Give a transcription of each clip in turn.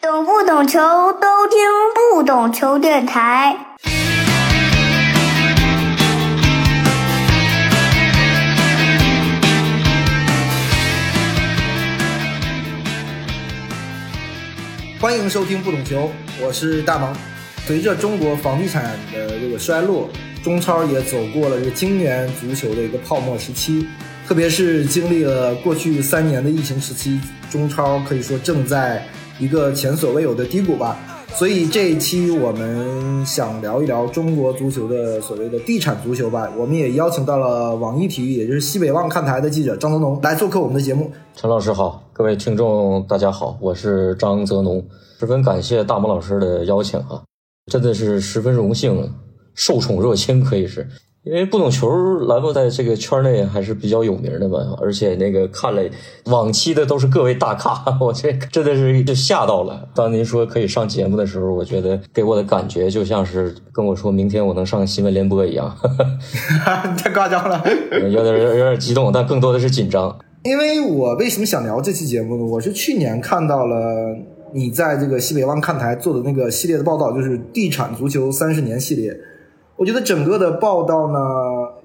懂不懂球都听不懂球电台。欢迎收听不懂球，我是大萌。随着中国房地产的这个衰落，中超也走过了这个金元足球的一个泡沫时期。特别是经历了过去三年的疫情时期，中超可以说正在一个前所未有的低谷吧。所以这一期我们想聊一聊中国足球的所谓的地产足球吧。我们也邀请到了网易体育，也就是西北望看台的记者张泽农来做客我们的节目。陈老师好，各位听众大家好，我是张泽农，十分感谢大萌老师的邀请啊，真的是十分荣幸，受宠若惊可以是。因为不懂球栏目在这个圈内还是比较有名的嘛，而且那个看了往期的都是各位大咖，我这真的是就吓到了。当您说可以上节目的时候，我觉得给我的感觉就像是跟我说明天我能上新闻联播一样，太夸张了，有点有点激动，但更多的是紧张。因为我为什么想聊这期节目呢？我是去年看到了你在这个西北望看台做的那个系列的报道，就是地产足球三十年系列。我觉得整个的报道呢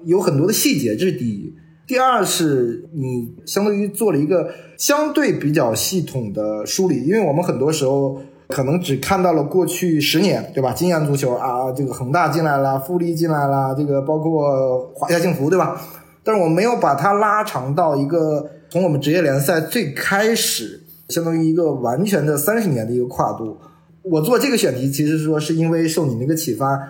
有很多的细节，这是第一。第二是你相当于做了一个相对比较系统的梳理，因为我们很多时候可能只看到了过去十年，对吧？金元足球啊，这个恒大进来了，富力进来了，这个包括华夏幸福，对吧？但是我没有把它拉长到一个从我们职业联赛最开始，相当于一个完全的三十年的一个跨度。我做这个选题，其实说是因为受你那个启发。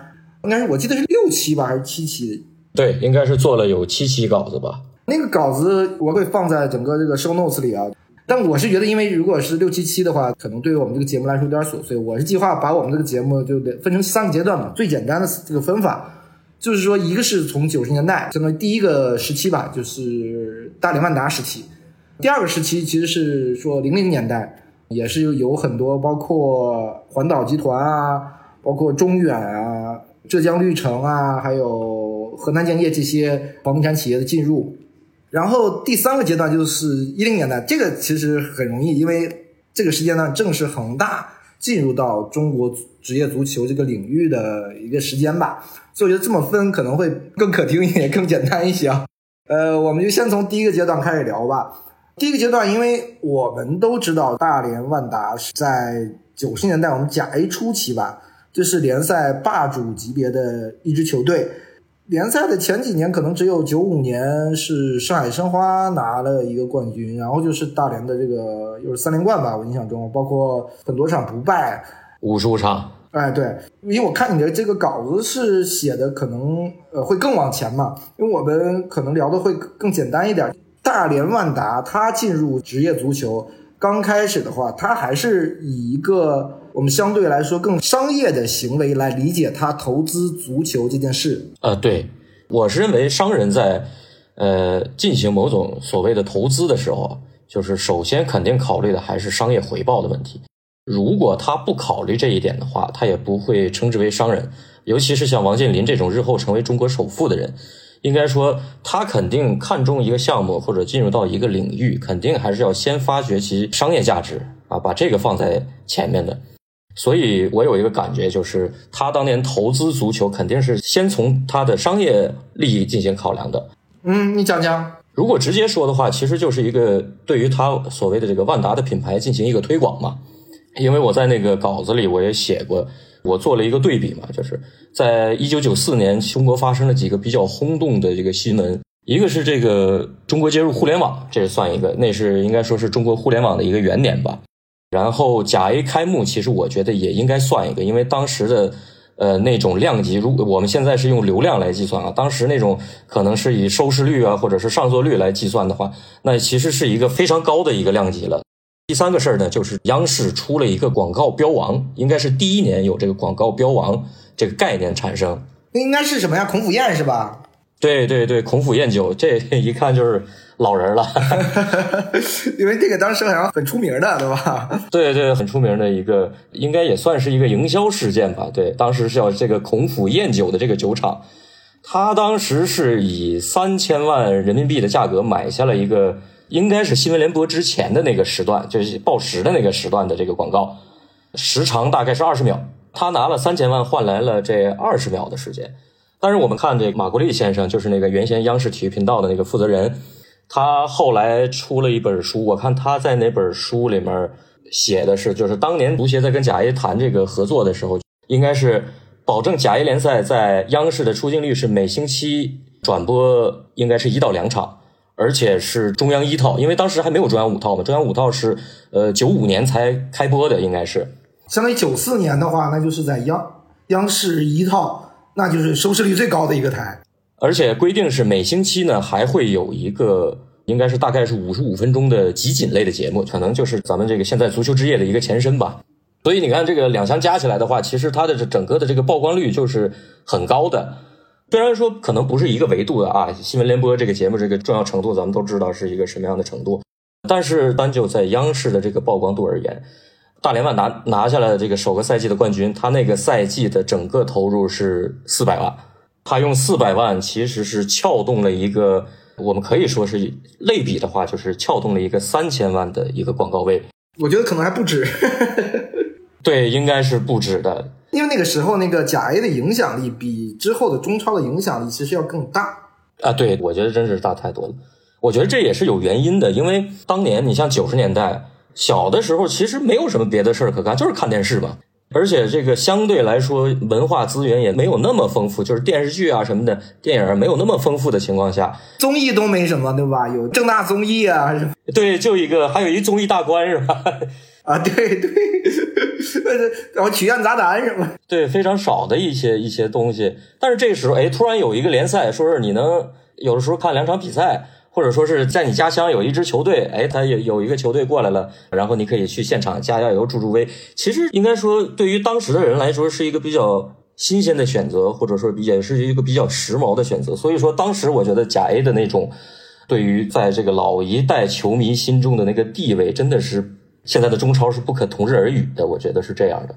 应该是我记得是六期吧，还是七期？对，应该是做了有七期稿子吧。那个稿子我会放在整个这个 show notes 里啊。但我是觉得，因为如果是六七期的话，可能对于我们这个节目来说有点琐碎。我是计划把我们这个节目就得分成三个阶段嘛。最简单的这个分法，就是说，一个是从九十年代，相当于第一个时期吧，就是大连万达时期；第二个时期其实是说零零年代，也是有很多包括环岛集团啊，包括中远啊。浙江绿城啊，还有河南建业这些房地产企业的进入，然后第三个阶段就是一零年代，这个其实很容易，因为这个时间段正是恒大进入到中国职业足球这个领域的一个时间吧，所以我觉得这么分可能会更可听一点，更简单一些啊。呃，我们就先从第一个阶段开始聊吧。第一个阶段，因为我们都知道大连万达是在九十年代我们甲 A 初期吧。这是联赛霸主级别的一支球队。联赛的前几年可能只有九五年是上海申花拿了一个冠军，然后就是大连的这个又是三连冠吧，我印象中包括很多场不败，五十场。哎，对，因为我看你的这个稿子是写的可能呃会更往前嘛，因为我们可能聊的会更简单一点。大连万达它进入职业足球刚开始的话，它还是以一个。我们相对来说更商业的行为来理解他投资足球这件事。呃，对，我是认为商人在呃进行某种所谓的投资的时候，就是首先肯定考虑的还是商业回报的问题。如果他不考虑这一点的话，他也不会称之为商人。尤其是像王健林这种日后成为中国首富的人，应该说他肯定看中一个项目或者进入到一个领域，肯定还是要先发掘其商业价值啊，把这个放在前面的。所以我有一个感觉，就是他当年投资足球，肯定是先从他的商业利益进行考量的。嗯，你讲讲。如果直接说的话，其实就是一个对于他所谓的这个万达的品牌进行一个推广嘛。因为我在那个稿子里我也写过，我做了一个对比嘛，就是在一九九四年，中国发生了几个比较轰动的这个新闻，一个是这个中国接入互联网，这是算一个，那是应该说是中国互联网的一个元年吧。然后甲 A 开幕，其实我觉得也应该算一个，因为当时的呃那种量级，如果我们现在是用流量来计算啊，当时那种可能是以收视率啊或者是上座率来计算的话，那其实是一个非常高的一个量级了。第三个事儿呢，就是央视出了一个广告标王，应该是第一年有这个广告标王这个概念产生。那应该是什么呀？孔府宴是吧？对对对，孔府宴酒，这 一看就是。老人了，因为这个当时好像很出名的，对吧？对对，很出名的一个，应该也算是一个营销事件吧。对，当时是要这个孔府宴酒的这个酒厂，他当时是以三千万人民币的价格买下了一个，应该是新闻联播之前的那个时段，就是报时的那个时段的这个广告。时长大概是二十秒，他拿了三千万换来了这二十秒的时间。但是我们看这马国立先生，就是那个原先央视体育频道的那个负责人，他后来出了一本书，我看他在那本书里面写的是，就是当年足协在跟甲 A 谈这个合作的时候，应该是保证甲 A 联赛在央视的出镜率是每星期转播应该是一到两场，而且是中央一套，因为当时还没有中央五套嘛，中央五套是呃九五年才开播的，应该是。相当于九四年的话，那就是在央央视一套，那就是收视率最高的一个台。而且规定是每星期呢还会有一个，应该是大概是五十五分钟的集锦类的节目，可能就是咱们这个现在足球之夜的一个前身吧。所以你看这个两项加起来的话，其实它的这整个的这个曝光率就是很高的。虽然说可能不是一个维度的啊，新闻联播这个节目这个重要程度咱们都知道是一个什么样的程度，但是单就在央视的这个曝光度而言。大连万达拿下来的这个首个赛季的冠军，他那个赛季的整个投入是四百万，他用四百万其实是撬动了一个，我们可以说是类比的话，就是撬动了一个三千万的一个广告位。我觉得可能还不止，对，应该是不止的，因为那个时候那个甲 A 的影响力比之后的中超的影响力其实要更大啊。对，我觉得真是大太多了。我觉得这也是有原因的，因为当年你像九十年代。小的时候其实没有什么别的事儿可干，就是看电视嘛。而且这个相对来说文化资源也没有那么丰富，就是电视剧啊什么的，电影没有那么丰富的情况下，综艺都没什么，对吧？有正大综艺啊，对，就一个，还有一综艺大观是吧？啊，对对，然后曲苑杂谈什么，对，非常少的一些一些东西。但是这个时候，哎，突然有一个联赛，说是你能有的时候看两场比赛。或者说是在你家乡有一支球队，哎，他有有一个球队过来了，然后你可以去现场加加油、助助威。其实应该说，对于当时的人来说，是一个比较新鲜的选择，或者说也是一个比较时髦的选择。所以说，当时我觉得甲 A 的那种对于在这个老一代球迷心中的那个地位，真的是现在的中超是不可同日而语的。我觉得是这样的。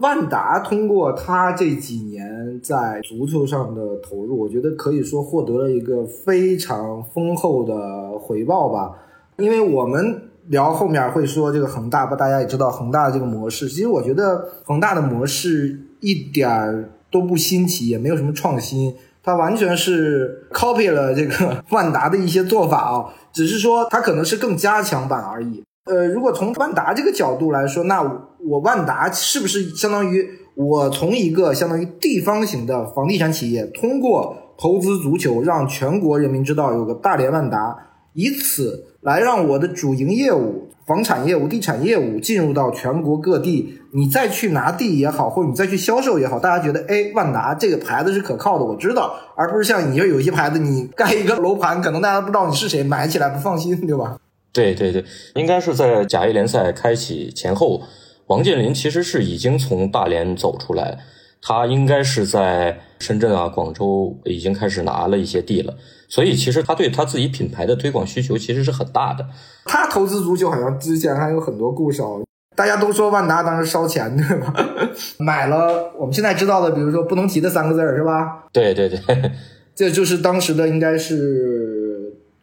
万达通过他这几年在足球上的投入，我觉得可以说获得了一个非常丰厚的回报吧。因为我们聊后面会说这个恒大，吧，大家也知道恒大的这个模式。其实我觉得恒大的模式一点儿都不新奇，也没有什么创新，它完全是 copy 了这个 万达的一些做法啊，只是说它可能是更加强版而已。呃，如果从万达这个角度来说，那我万达是不是相当于我从一个相当于地方型的房地产企业，通过投资足球，让全国人民知道有个大连万达，以此来让我的主营业务房产业务、地产业务进入到全国各地，你再去拿地也好，或者你再去销售也好，大家觉得哎，万达这个牌子是可靠的，我知道，而不是像你说有一些牌子，你盖一个楼盘，可能大家不知道你是谁，买起来不放心，对吧？对对对，应该是在甲 A 联赛开启前后，王健林其实是已经从大连走出来，他应该是在深圳啊、广州已经开始拿了一些地了，所以其实他对他自己品牌的推广需求其实是很大的。他投资足球好像之前还有很多故事哦，大家都说万达当时烧钱对吧？买了我们现在知道的，比如说不能提的三个字儿是吧？对对对，这就是当时的应该是。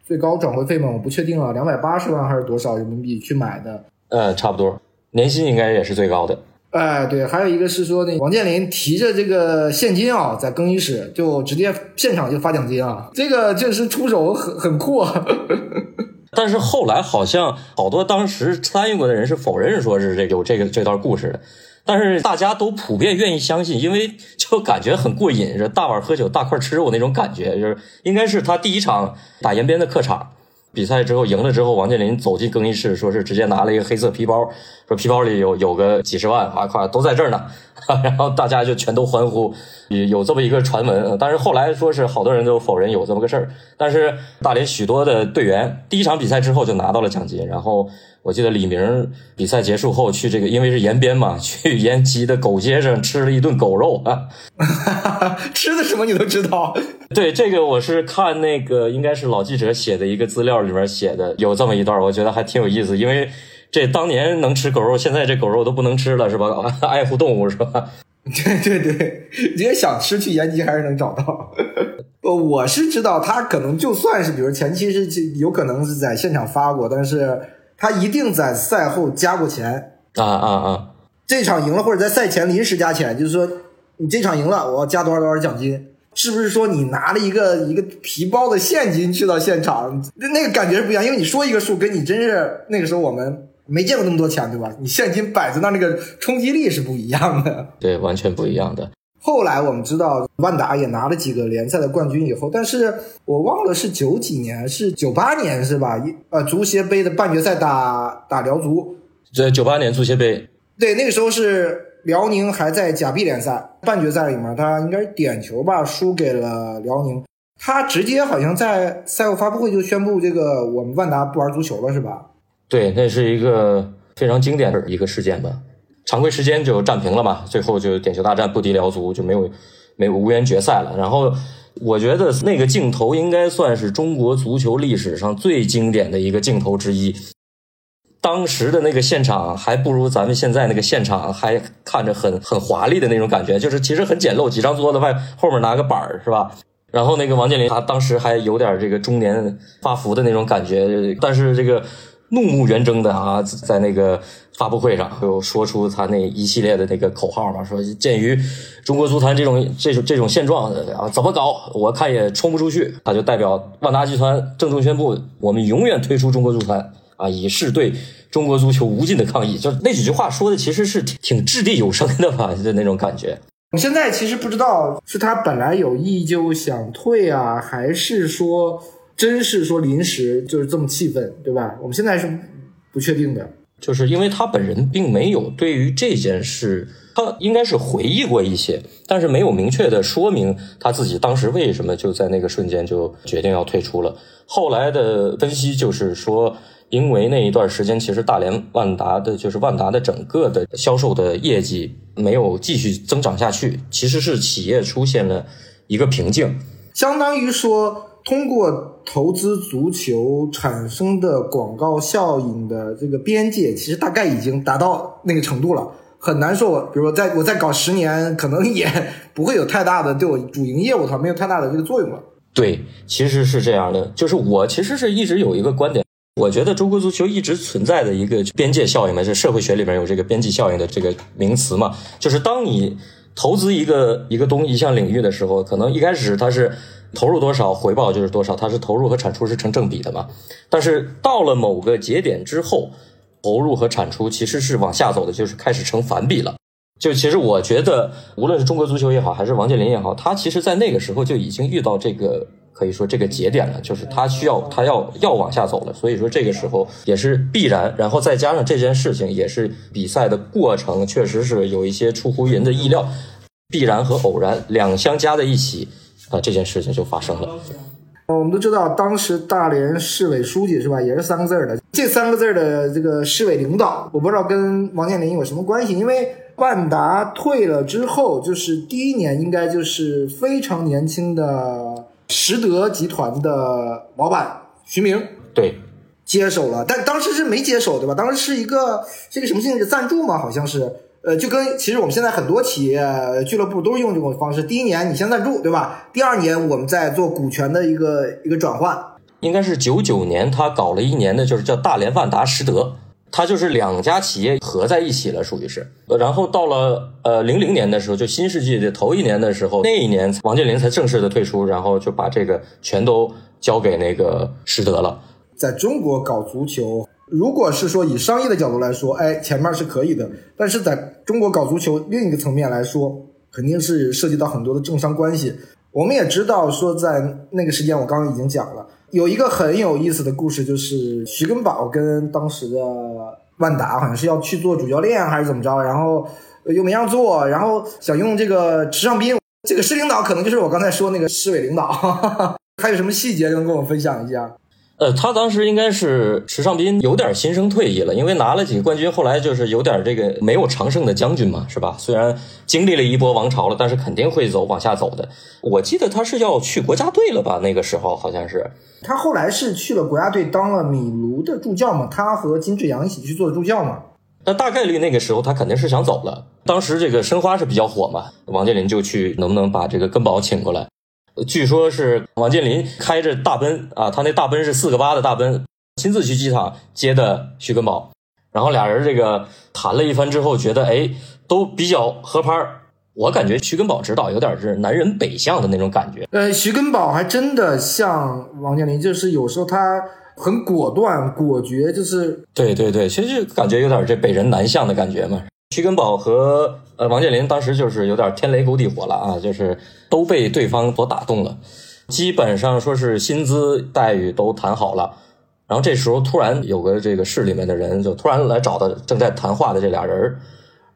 最高转会费嘛，我不确定了，两百八十万还是多少人民币去买的？呃，差不多，年薪应该也是最高的。哎，对，还有一个是说那王健林提着这个现金啊，在更衣室就直接现场就发奖金啊，这个就是出手很很酷。但是后来好像好多当时参与过的人是否认说是这有这个这段故事的。但是大家都普遍愿意相信，因为就感觉很过瘾，是大碗喝酒大块吃，肉那种感觉就是应该是他第一场打延边的客场比赛之后赢了之后，王健林走进更衣室，说是直接拿了一个黑色皮包，说皮包里有有个几十万啊，快都在这儿呢。然后大家就全都欢呼，有有这么一个传闻。但是后来说是好多人都否认有这么个事儿。但是大连许多的队员第一场比赛之后就拿到了奖金。然后我记得李明比赛结束后去这个，因为是延边嘛，去延吉的狗街上吃了一顿狗肉啊。吃的什么你都知道？对，这个我是看那个应该是老记者写的一个资料里面写的，有这么一段，我觉得还挺有意思，因为。这当年能吃狗肉，现在这狗肉都不能吃了，是吧？爱护动物是吧？对对对，你也想吃去延吉还是能找到。呃，我是知道他可能就算是，比如前期是有可能是在现场发过，但是他一定在赛后加过钱啊啊啊！这场赢了，或者在赛前临时加钱，就是说你这场赢了，我要加多少多少奖金。是不是说你拿了一个一个皮包的现金去到现场，那那个感觉是不一样？因为你说一个数，跟你真是那个时候我们没见过那么多钱，对吧？你现金摆在那，那个冲击力是不一样的。对，完全不一样的。后来我们知道万达也拿了几个联赛的冠军以后，但是我忘了是九几年，是九八年是吧？一呃，足协杯的半决赛打打辽足，这九八年足协杯，对，那个时候是。辽宁还在甲 B 联赛半决赛里面，他应该是点球吧，输给了辽宁。他直接好像在赛后发布会就宣布这个我们万达不玩足球了，是吧？对，那是一个非常经典的一个事件吧。常规时间就战平了嘛，最后就点球大战不敌辽足，就没有没有无缘决赛了。然后我觉得那个镜头应该算是中国足球历史上最经典的一个镜头之一。当时的那个现场还不如咱们现在那个现场还看着很很华丽的那种感觉，就是其实很简陋，几张桌子外后面拿个板儿是吧？然后那个王健林他当时还有点这个中年发福的那种感觉，但是这个怒目圆睁的啊，在那个发布会上又说出他那一系列的那个口号嘛，说鉴于中国足坛这种这种这种现状啊，怎么搞我看也冲不出去，他就代表万达集团郑重宣布，我们永远退出中国足坛。啊，以示对中国足球无尽的抗议，就那几句话说的其实是挺挺掷地有声的吧，就那种感觉。我现在其实不知道是他本来有意就想退啊，还是说真是说临时就是这么气愤，对吧？我们现在是不确定的。就是因为他本人并没有对于这件事，他应该是回忆过一些，但是没有明确的说明他自己当时为什么就在那个瞬间就决定要退出了。后来的分析就是说。因为那一段时间，其实大连万达的，就是万达的整个的销售的业绩没有继续增长下去，其实是企业出现了一个瓶颈，相当于说通过投资足球产生的广告效应的这个边界，其实大概已经达到那个程度了，很难说。我。比如说，在我再搞十年，可能也不会有太大的对我主营业务它没有太大的这个作用了。对，其实是这样的，就是我其实是一直有一个观点。我觉得中国足球一直存在的一个边界效应嘛，是社会学里面有这个边际效应的这个名词嘛，就是当你投资一个一个东一项领域的时候，可能一开始它是投入多少回报就是多少，它是投入和产出是成正比的嘛。但是到了某个节点之后，投入和产出其实是往下走的，就是开始成反比了。就其实我觉得，无论是中国足球也好，还是王健林也好，他其实在那个时候就已经遇到这个。可以说这个节点了，就是他需要他要要往下走了，所以说这个时候也是必然，然后再加上这件事情也是比赛的过程，确实是有一些出乎人的意料，必然和偶然两相加在一起，啊，这件事情就发生了。我们都知道，当时大连市委书记是吧，也是三个字儿的，这三个字儿的这个市委领导，我不知道跟王健林有什么关系，因为万达退了之后，就是第一年应该就是非常年轻的。实德集团的老板徐明对接手了，但当时是没接手对吧？当时是一个这个什么性质赞助吗？好像是，呃，就跟其实我们现在很多企业俱乐部都是用这种方式，第一年你先赞助对吧？第二年我们再做股权的一个一个转换。应该是九九年他搞了一年的，就是叫大连万达实德。他就是两家企业合在一起了，属于是。然后到了呃零零年的时候，就新世纪的头一年的时候，那一年王健林才正式的退出，然后就把这个全都交给那个实德了。在中国搞足球，如果是说以商业的角度来说，哎，前面是可以的。但是在中国搞足球另一个层面来说，肯定是涉及到很多的政商关系。我们也知道说，在那个时间，我刚刚已经讲了。有一个很有意思的故事，就是徐根宝跟当时的万达好像是要去做主教练还是怎么着，然后又没让做，然后想用这个池尚斌，这个市领导可能就是我刚才说那个市委领导，还有什么细节能跟我分享一下？呃，他当时应该是池尚斌有点心生退意了，因为拿了几个冠军，后来就是有点这个没有常胜的将军嘛，是吧？虽然经历了一波王朝了，但是肯定会走往下走的。我记得他是要去国家队了吧？那个时候好像是。他后来是去了国家队当了米卢的助教嘛？他和金志扬一起去做助教嘛？那大概率那个时候他肯定是想走了。当时这个申花是比较火嘛，王健林就去能不能把这个根宝请过来？据说是王健林开着大奔啊，他那大奔是四个八的大奔，亲自去机场接的徐根宝。然后俩人这个谈了一番之后，觉得哎都比较合拍儿。我感觉徐根宝指导有点是南人北向的那种感觉。呃，徐根宝还真的像王健林，就是有时候他很果断、果决，就是对对对，其实就感觉有点这北人南向的感觉嘛。徐根宝和呃王健林当时就是有点天雷勾地火了啊，就是都被对方所打动了，基本上说是薪资待遇都谈好了。然后这时候突然有个这个市里面的人就突然来找的正在谈话的这俩人，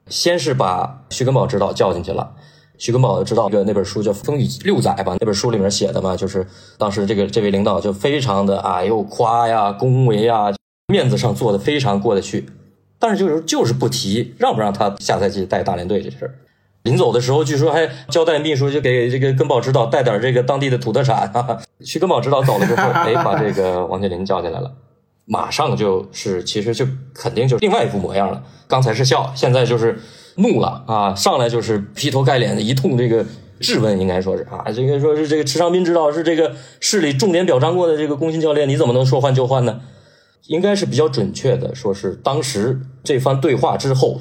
先是把徐根宝指导叫进去了。徐根宝知道这个那本书叫《风雨六载》吧？那本书里面写的嘛，就是当时这个这位领导就非常的啊，又夸呀、恭维呀，面子上做的非常过得去，但是就是就是不提让不让他下赛季带大连队这事儿。临走的时候，据说还交代秘书就给这个根宝指导带点这个当地的土特产。哈哈。徐根宝指导走了之后，哎，把这个王健林叫进来了，马上就是其实就肯定就另外一副模样了。刚才是笑，现在就是。怒了啊！上来就是劈头盖脸的一通这个质问，应该说是啊，这个说是这个池昌斌指导是这个市里重点表彰过的这个工薪教练，你怎么能说换就换呢？应该是比较准确的，说是当时这番对话之后，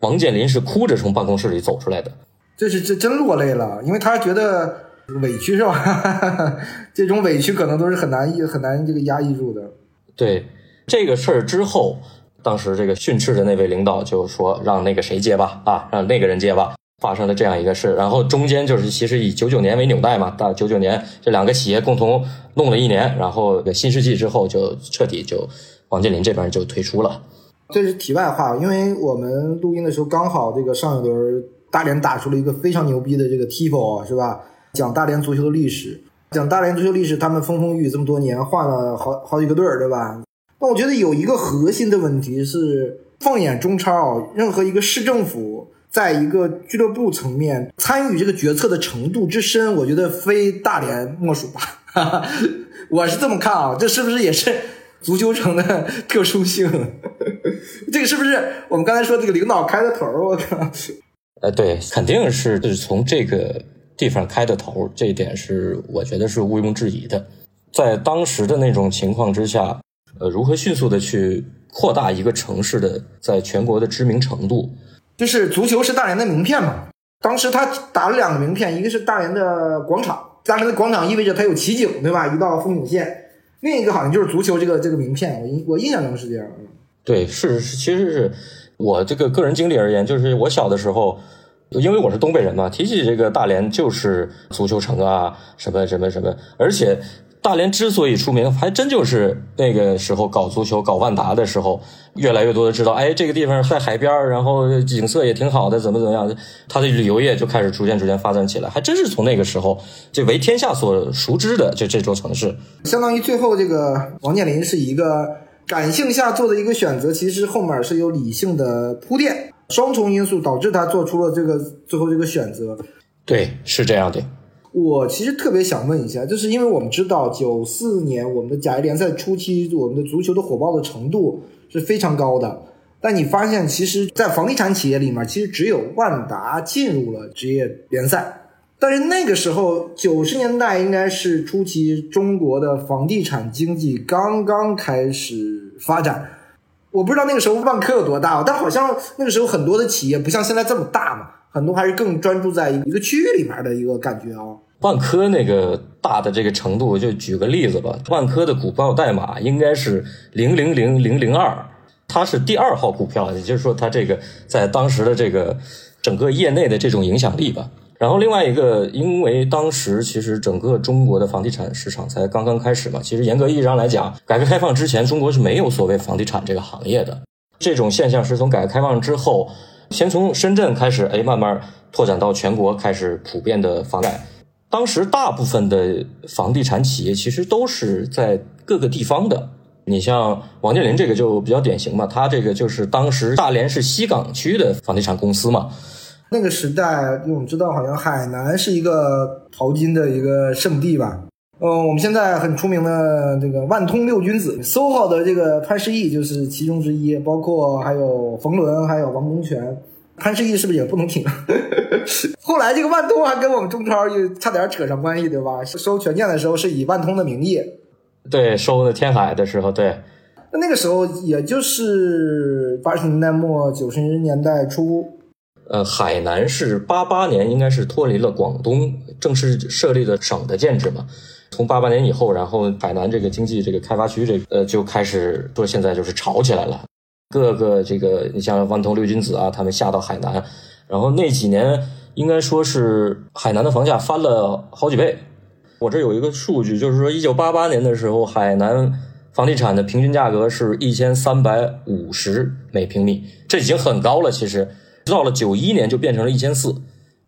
王健林是哭着从办公室里走出来的。这是这真落泪了，因为他觉得委屈是吧？这种委屈可能都是很难很难这个压抑住的。对这个事儿之后。当时这个训斥的那位领导就说：“让那个谁接吧，啊，让那个人接吧。”发生了这样一个事，然后中间就是其实以九九年为纽带嘛，到九九年这两个企业共同弄了一年，然后新世纪之后就彻底就王健林这边就退出了。这是题外话，因为我们录音的时候刚好这个上一轮大连打出了一个非常牛逼的这个 TIFO 是吧？讲大连足球的历史，讲大连足球历史，他们风风雨雨这么多年换了好好几个队儿，对吧？但我觉得有一个核心的问题是，放眼中超，任何一个市政府在一个俱乐部层面参与这个决策的程度之深，我觉得非大连莫属吧。我是这么看啊，这是不是也是足球城的特殊性？这个是不是我们刚才说这个领导开的头？我靠！呃，对，肯定是就是从这个地方开的头，这一点是我觉得是毋庸置疑的。在当时的那种情况之下。呃，如何迅速的去扩大一个城市的在全国的知名程度？就是足球是大连的名片嘛。当时他打了两个名片，一个是大连的广场，大连的广场意味着它有奇景，对吧？一道风景线。另一个好像就是足球这个这个名片，我印我印象中是这样。对，是是，其实是我这个个人经历而言，就是我小的时候，因为我是东北人嘛，提起这个大连就是足球城啊，什么什么什么，而且。大连之所以出名，还真就是那个时候搞足球、搞万达的时候，越来越多的知道，哎，这个地方在海边然后景色也挺好的，怎么怎么样，它的旅游业就开始逐渐逐渐发展起来，还真是从那个时候就为天下所熟知的这这座城市。相当于最后这个王健林是一个感性下做的一个选择，其实后面是有理性的铺垫，双重因素导致他做出了这个最后这个选择。对，是这样的。我其实特别想问一下，就是因为我们知道九四年我们的甲 A 联赛初期，我们的足球的火爆的程度是非常高的。但你发现，其实，在房地产企业里面，其实只有万达进入了职业联赛。但是那个时候，九十年代应该是初期，中国的房地产经济刚刚开始发展。我不知道那个时候万科有多大，但好像那个时候很多的企业不像现在这么大嘛，很多还是更专注在一个区域里面的一个感觉啊。万科那个大的这个程度，就举个例子吧。万科的股票代码应该是零零零零零二，它是第二号股票，也就是说，它这个在当时的这个整个业内的这种影响力吧。然后另外一个，因为当时其实整个中国的房地产市场才刚刚开始嘛，其实严格意义上来讲，改革开放之前，中国是没有所谓房地产这个行业的。这种现象是从改革开放之后，先从深圳开始，哎，慢慢拓展到全国，开始普遍的房贷。当时大部分的房地产企业其实都是在各个地方的。你像王健林这个就比较典型嘛，他这个就是当时大连是西港区的房地产公司嘛。那个时代，我们知道好像海南是一个淘金的一个圣地吧。嗯，我们现在很出名的这个万通六君子，SOHO 的这个潘石屹就是其中之一，包括还有冯仑，还有王功权。潘石屹是不是也不能停？后来这个万通还跟我们中超又差点扯上关系，对吧？收权健的时候是以万通的名义，对，收的天海的时候，对。那那个时候也就是八十年代末九十年代初。呃，海南是八八年应该是脱离了广东，正式设立的省的建制嘛。从八八年以后，然后海南这个经济这个开发区这呃就开始说现在就是炒起来了，各个这个你像万通六君子啊，他们下到海南，然后那几年应该说是海南的房价翻了好几倍。我这有一个数据，就是说一九八八年的时候，海南房地产的平均价格是一千三百五十每平米，这已经很高了。其实到了九一年就变成了一千四，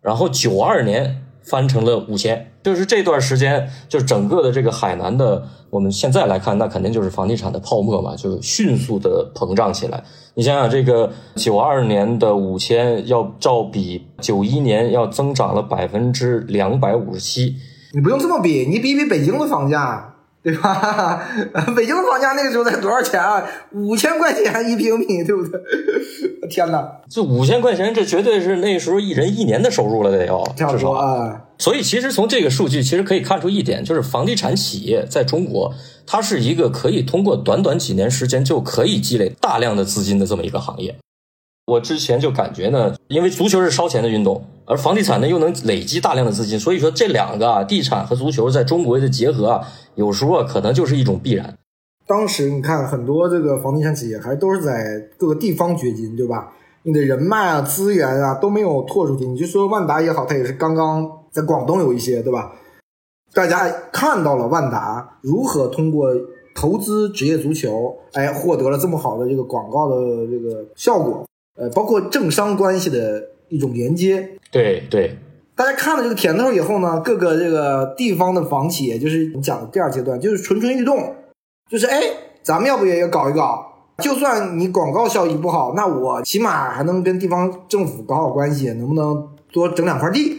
然后九二年。翻成了五千，就是这段时间，就是整个的这个海南的，我们现在来看，那肯定就是房地产的泡沫嘛，就迅速的膨胀起来。你想想，这个九二年的五千，要照比九一年要增长了百分之两百五十七。你不用这么比，你比比北京的房价。对吧？北京的房价那个时候才多少钱啊？五千块钱一平米，对不对？天哪！这五千块钱，这绝对是那时候一人一年的收入了，得有至少啊。所以，其实从这个数据，其实可以看出一点，就是房地产企业在中国，它是一个可以通过短短几年时间就可以积累大量的资金的这么一个行业。我之前就感觉呢，因为足球是烧钱的运动，而房地产呢又能累积大量的资金，所以说这两个啊，地产和足球在中国的结合啊，有时候啊可能就是一种必然。当时你看很多这个房地产企业还都是在各个地方掘金，对吧？你的人脉啊、资源啊都没有拓出去。你就说万达也好，它也是刚刚在广东有一些，对吧？大家看到了万达如何通过投资职业足球，哎，获得了这么好的这个广告的这个效果。呃，包括政商关系的一种连接，对对，大家看了这个甜头以后呢，各个这个地方的房企，也就是我们讲的第二阶段，就是蠢蠢欲动，就是哎，咱们要不也要搞一搞？就算你广告效益不好，那我起码还能跟地方政府搞好关系，能不能多整两块地？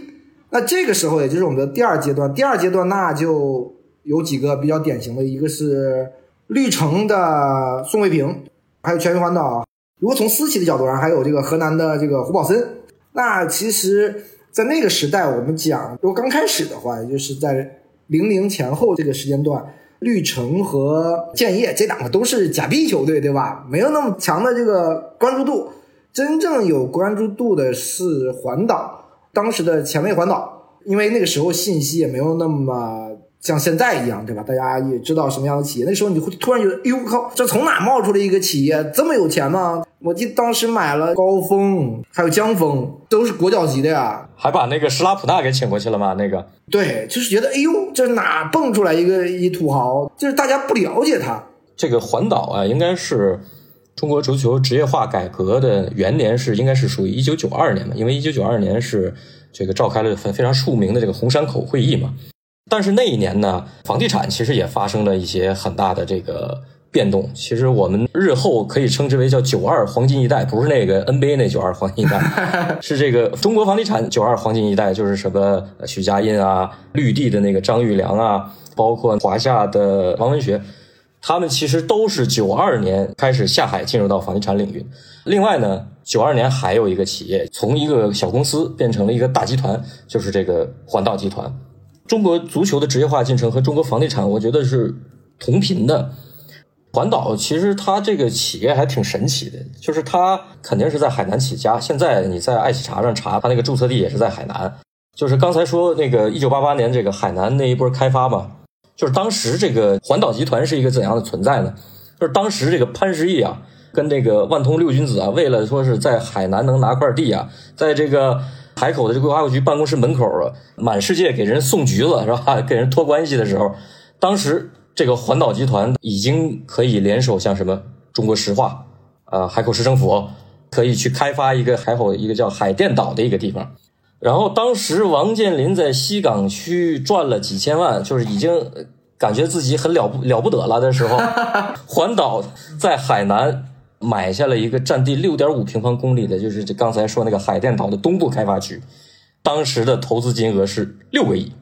那这个时候，也就是我们的第二阶段，第二阶段那就有几个比较典型的，一个是绿城的宋卫平，还有全运环岛。如果从私企的角度上，还有这个河南的这个胡宝森，那其实，在那个时代，我们讲，如果刚开始的话，也就是在零零前后这个时间段，绿城和建业这两个都是假币球队，对吧？没有那么强的这个关注度。真正有关注度的是环岛，当时的前卫环岛，因为那个时候信息也没有那么。像现在一样，对吧？大家也知道什么样的企业。那时候你会突然觉得，哎呦靠，这从哪冒出来一个企业这么有钱吗？我记得当时买了高峰，还有江峰，都是国脚级的呀。还把那个施拉普纳给请过去了吗？那个对，就是觉得，哎呦，这哪蹦出来一个一土豪？就是大家不了解他。这个环岛啊，应该是中国足球职业化改革的元年，是应该是属于一九九二年嘛？因为一九九二年是这个召开了非非常著名的这个红山口会议嘛。但是那一年呢，房地产其实也发生了一些很大的这个变动。其实我们日后可以称之为叫“九二黄金一代”，不是那个 NBA 那“九二黄金一代”，是这个中国房地产“九二黄金一代”，就是什么许家印啊、绿地的那个张玉良啊，包括华夏的王文学，他们其实都是九二年开始下海进入到房地产领域。另外呢，九二年还有一个企业从一个小公司变成了一个大集团，就是这个环道集团。中国足球的职业化进程和中国房地产，我觉得是同频的。环岛其实它这个企业还挺神奇的，就是它肯定是在海南起家。现在你在爱企查上查，它那个注册地也是在海南。就是刚才说那个一九八八年这个海南那一波开发嘛，就是当时这个环岛集团是一个怎样的存在呢？就是当时这个潘石屹啊，跟这个万通六君子啊，为了说是在海南能拿块地啊，在这个。海口的这个规划局办公室门口啊，满世界给人送橘子是吧？给人托关系的时候，当时这个环岛集团已经可以联手，像什么中国石化啊、海口市政府，可以去开发一个海口一个叫海淀岛的一个地方。然后当时王健林在西港区赚了几千万，就是已经感觉自己很了不了不得了的时候，环岛在海南。买下了一个占地六点五平方公里的，就是这刚才说那个海淀岛的东部开发区，当时的投资金额是六个亿。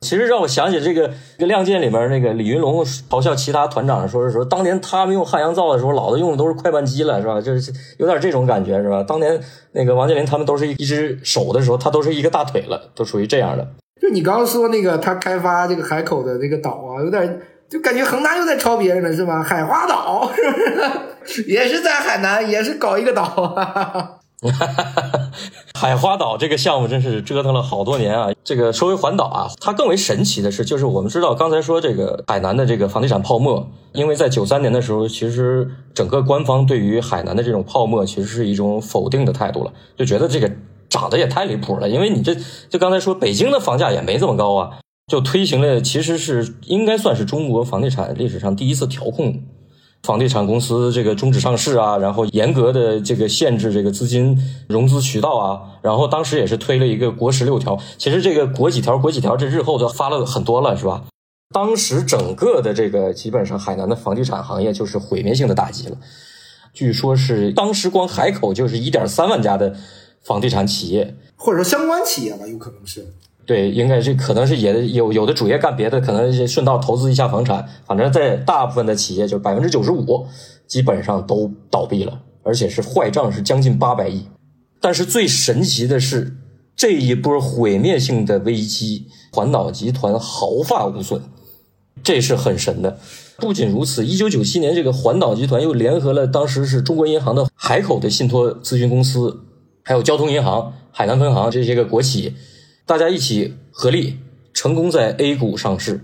其实让我想起这个《这个亮剑》里面那个李云龙嘲笑其他团长说是说，当年他们用汉阳造的时候，老子用的都是快板机了，是吧？就是有点这种感觉，是吧？当年那个王健林他们都是一只手的时候，他都是一个大腿了，都属于这样的。就你刚刚说那个他开发这个海口的这个岛啊，有点。就感觉恒大又在抄别人了，是吧？海花岛是不是？也是在海南，也是搞一个岛。海花岛这个项目真是折腾了好多年啊！这个说回环岛啊，它更为神奇的是，就是我们知道刚才说这个海南的这个房地产泡沫，因为在九三年的时候，其实整个官方对于海南的这种泡沫其实是一种否定的态度了，就觉得这个涨得也太离谱了，因为你这就刚才说北京的房价也没这么高啊，就推行了其实是应该算是中国房地产历史上第一次调控。房地产公司这个终止上市啊，然后严格的这个限制这个资金融资渠道啊，然后当时也是推了一个国十六条。其实这个国几条、国几条，这日后都发了很多了，是吧？当时整个的这个基本上海南的房地产行业就是毁灭性的打击了。据说是当时光海口就是一点三万家的房地产企业，或者说相关企业吧，有可能是。对，应该是可能是也有有的主业干别的，可能顺道投资一下房产。反正，在大部分的企业，就百分之九十五基本上都倒闭了，而且是坏账是将近八百亿。但是最神奇的是，这一波毁灭性的危机，环岛集团毫发无损，这是很神的。不仅如此，一九九七年，这个环岛集团又联合了当时是中国银行的海口的信托咨询公司，还有交通银行海南分行这些个国企。大家一起合力，成功在 A 股上市。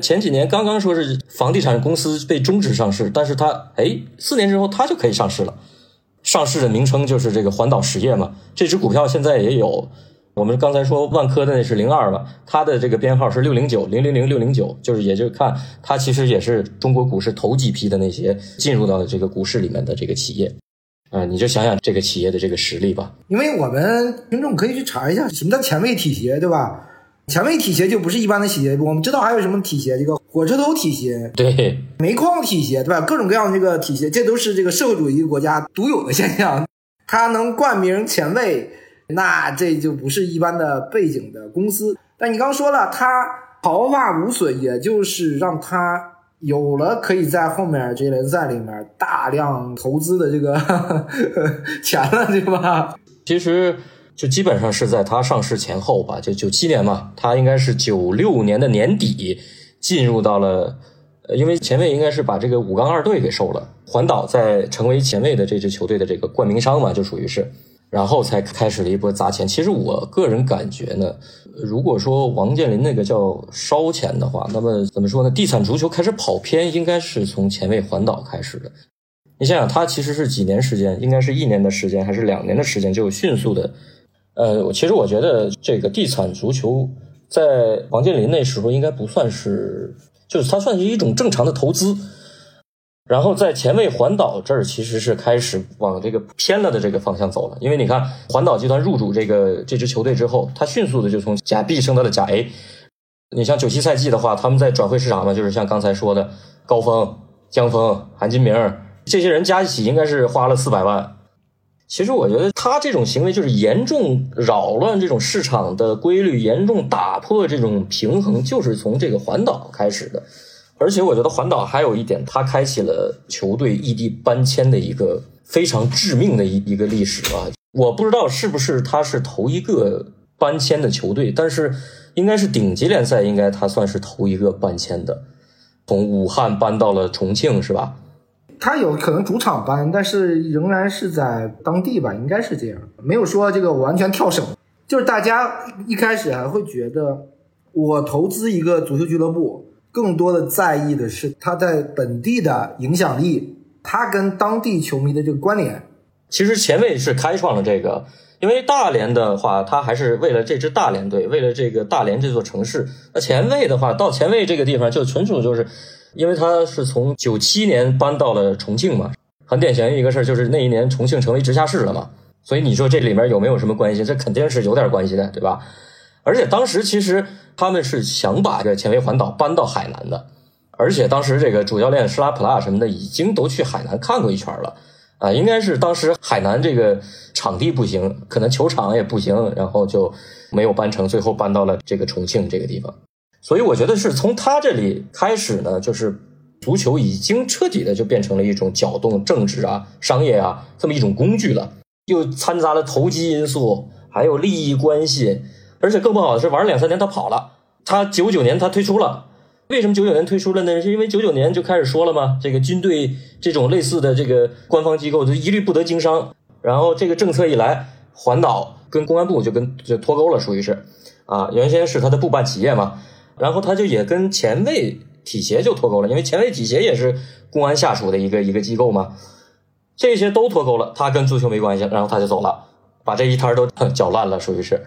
前几年刚刚说是房地产公司被终止上市，但是它哎，四年之后它就可以上市了。上市的名称就是这个环岛实业嘛。这只股票现在也有，我们刚才说万科的那是零二嘛，它的这个编号是六零九零零零六零九，就是也就看它其实也是中国股市头几批的那些进入到这个股市里面的这个企业。啊，你就想想这个企业的这个实力吧。因为我们听众可以去查一下什么叫前卫体协，对吧？前卫体协就不是一般的企业，我们知道还有什么体协，这个火车头体协，对，煤矿体协，对吧？各种各样的这个体协，这都是这个社会主义国家独有的现象。它能冠名前卫，那这就不是一般的背景的公司。但你刚说了，它毫发无损，也就是让它。有了可以在后面这联赛里面大量投资的这个 钱了，对吧？其实就基本上是在它上市前后吧，就九七年嘛，它应该是九六年的年底进入到了，因为前卫应该是把这个武钢二队给收了，环岛在成为前卫的这支球队的这个冠名商嘛，就属于是。然后才开始了一波砸钱。其实我个人感觉呢，如果说王健林那个叫烧钱的话，那么怎么说呢？地产足球开始跑偏，应该是从前卫环岛开始的。你想想，他其实是几年时间，应该是一年的时间还是两年的时间，就迅速的。呃，其实我觉得这个地产足球在王健林那时候应该不算是，就是它算是一种正常的投资。然后在前卫环岛这儿，其实是开始往这个偏了的这个方向走了。因为你看，环岛集团入主这个这支球队之后，他迅速的就从甲 B 升到了甲 A。你像九七赛季的话，他们在转会市场嘛，就是像刚才说的高峰、江峰、韩金明这些人加一起，应该是花了四百万。其实我觉得他这种行为就是严重扰乱这种市场的规律，严重打破这种平衡，就是从这个环岛开始的。而且我觉得环岛还有一点，它开启了球队异地搬迁的一个非常致命的一一个历史啊！我不知道是不是他是头一个搬迁的球队，但是应该是顶级联赛，应该他算是头一个搬迁的，从武汉搬到了重庆，是吧？他有可能主场搬，但是仍然是在当地吧，应该是这样，没有说这个完全跳省。就是大家一开始还会觉得，我投资一个足球俱乐部。更多的在意的是他在本地的影响力，他跟当地球迷的这个关联。其实前卫是开创了这个，因为大连的话，他还是为了这支大连队，为了这个大连这座城市。那前卫的话，到前卫这个地方就纯属就是，因为他是从九七年搬到了重庆嘛，很典型一个事儿就是那一年重庆成为直辖市了嘛，所以你说这里面有没有什么关系？这肯定是有点关系的，对吧？而且当时其实他们是想把这个前卫环岛搬到海南的，而且当时这个主教练施拉普拉什么的已经都去海南看过一圈了，啊，应该是当时海南这个场地不行，可能球场也不行，然后就没有搬成，最后搬到了这个重庆这个地方。所以我觉得是从他这里开始呢，就是足球已经彻底的就变成了一种搅动政治啊、商业啊这么一种工具了，又掺杂了投机因素，还有利益关系。而且更不好的是，玩了两三年他跑了。他九九年他退出了，为什么九九年推出了呢？是因为九九年就开始说了嘛，这个军队这种类似的这个官方机构就一律不得经商。然后这个政策一来，环岛跟公安部就跟就脱钩了，属于是啊，原先是他的部办企业嘛，然后他就也跟前卫体协就脱钩了，因为前卫体协也是公安下属的一个一个机构嘛，这些都脱钩了，他跟足球没关系，然后他就走了，把这一摊都 搅乱了，属于是。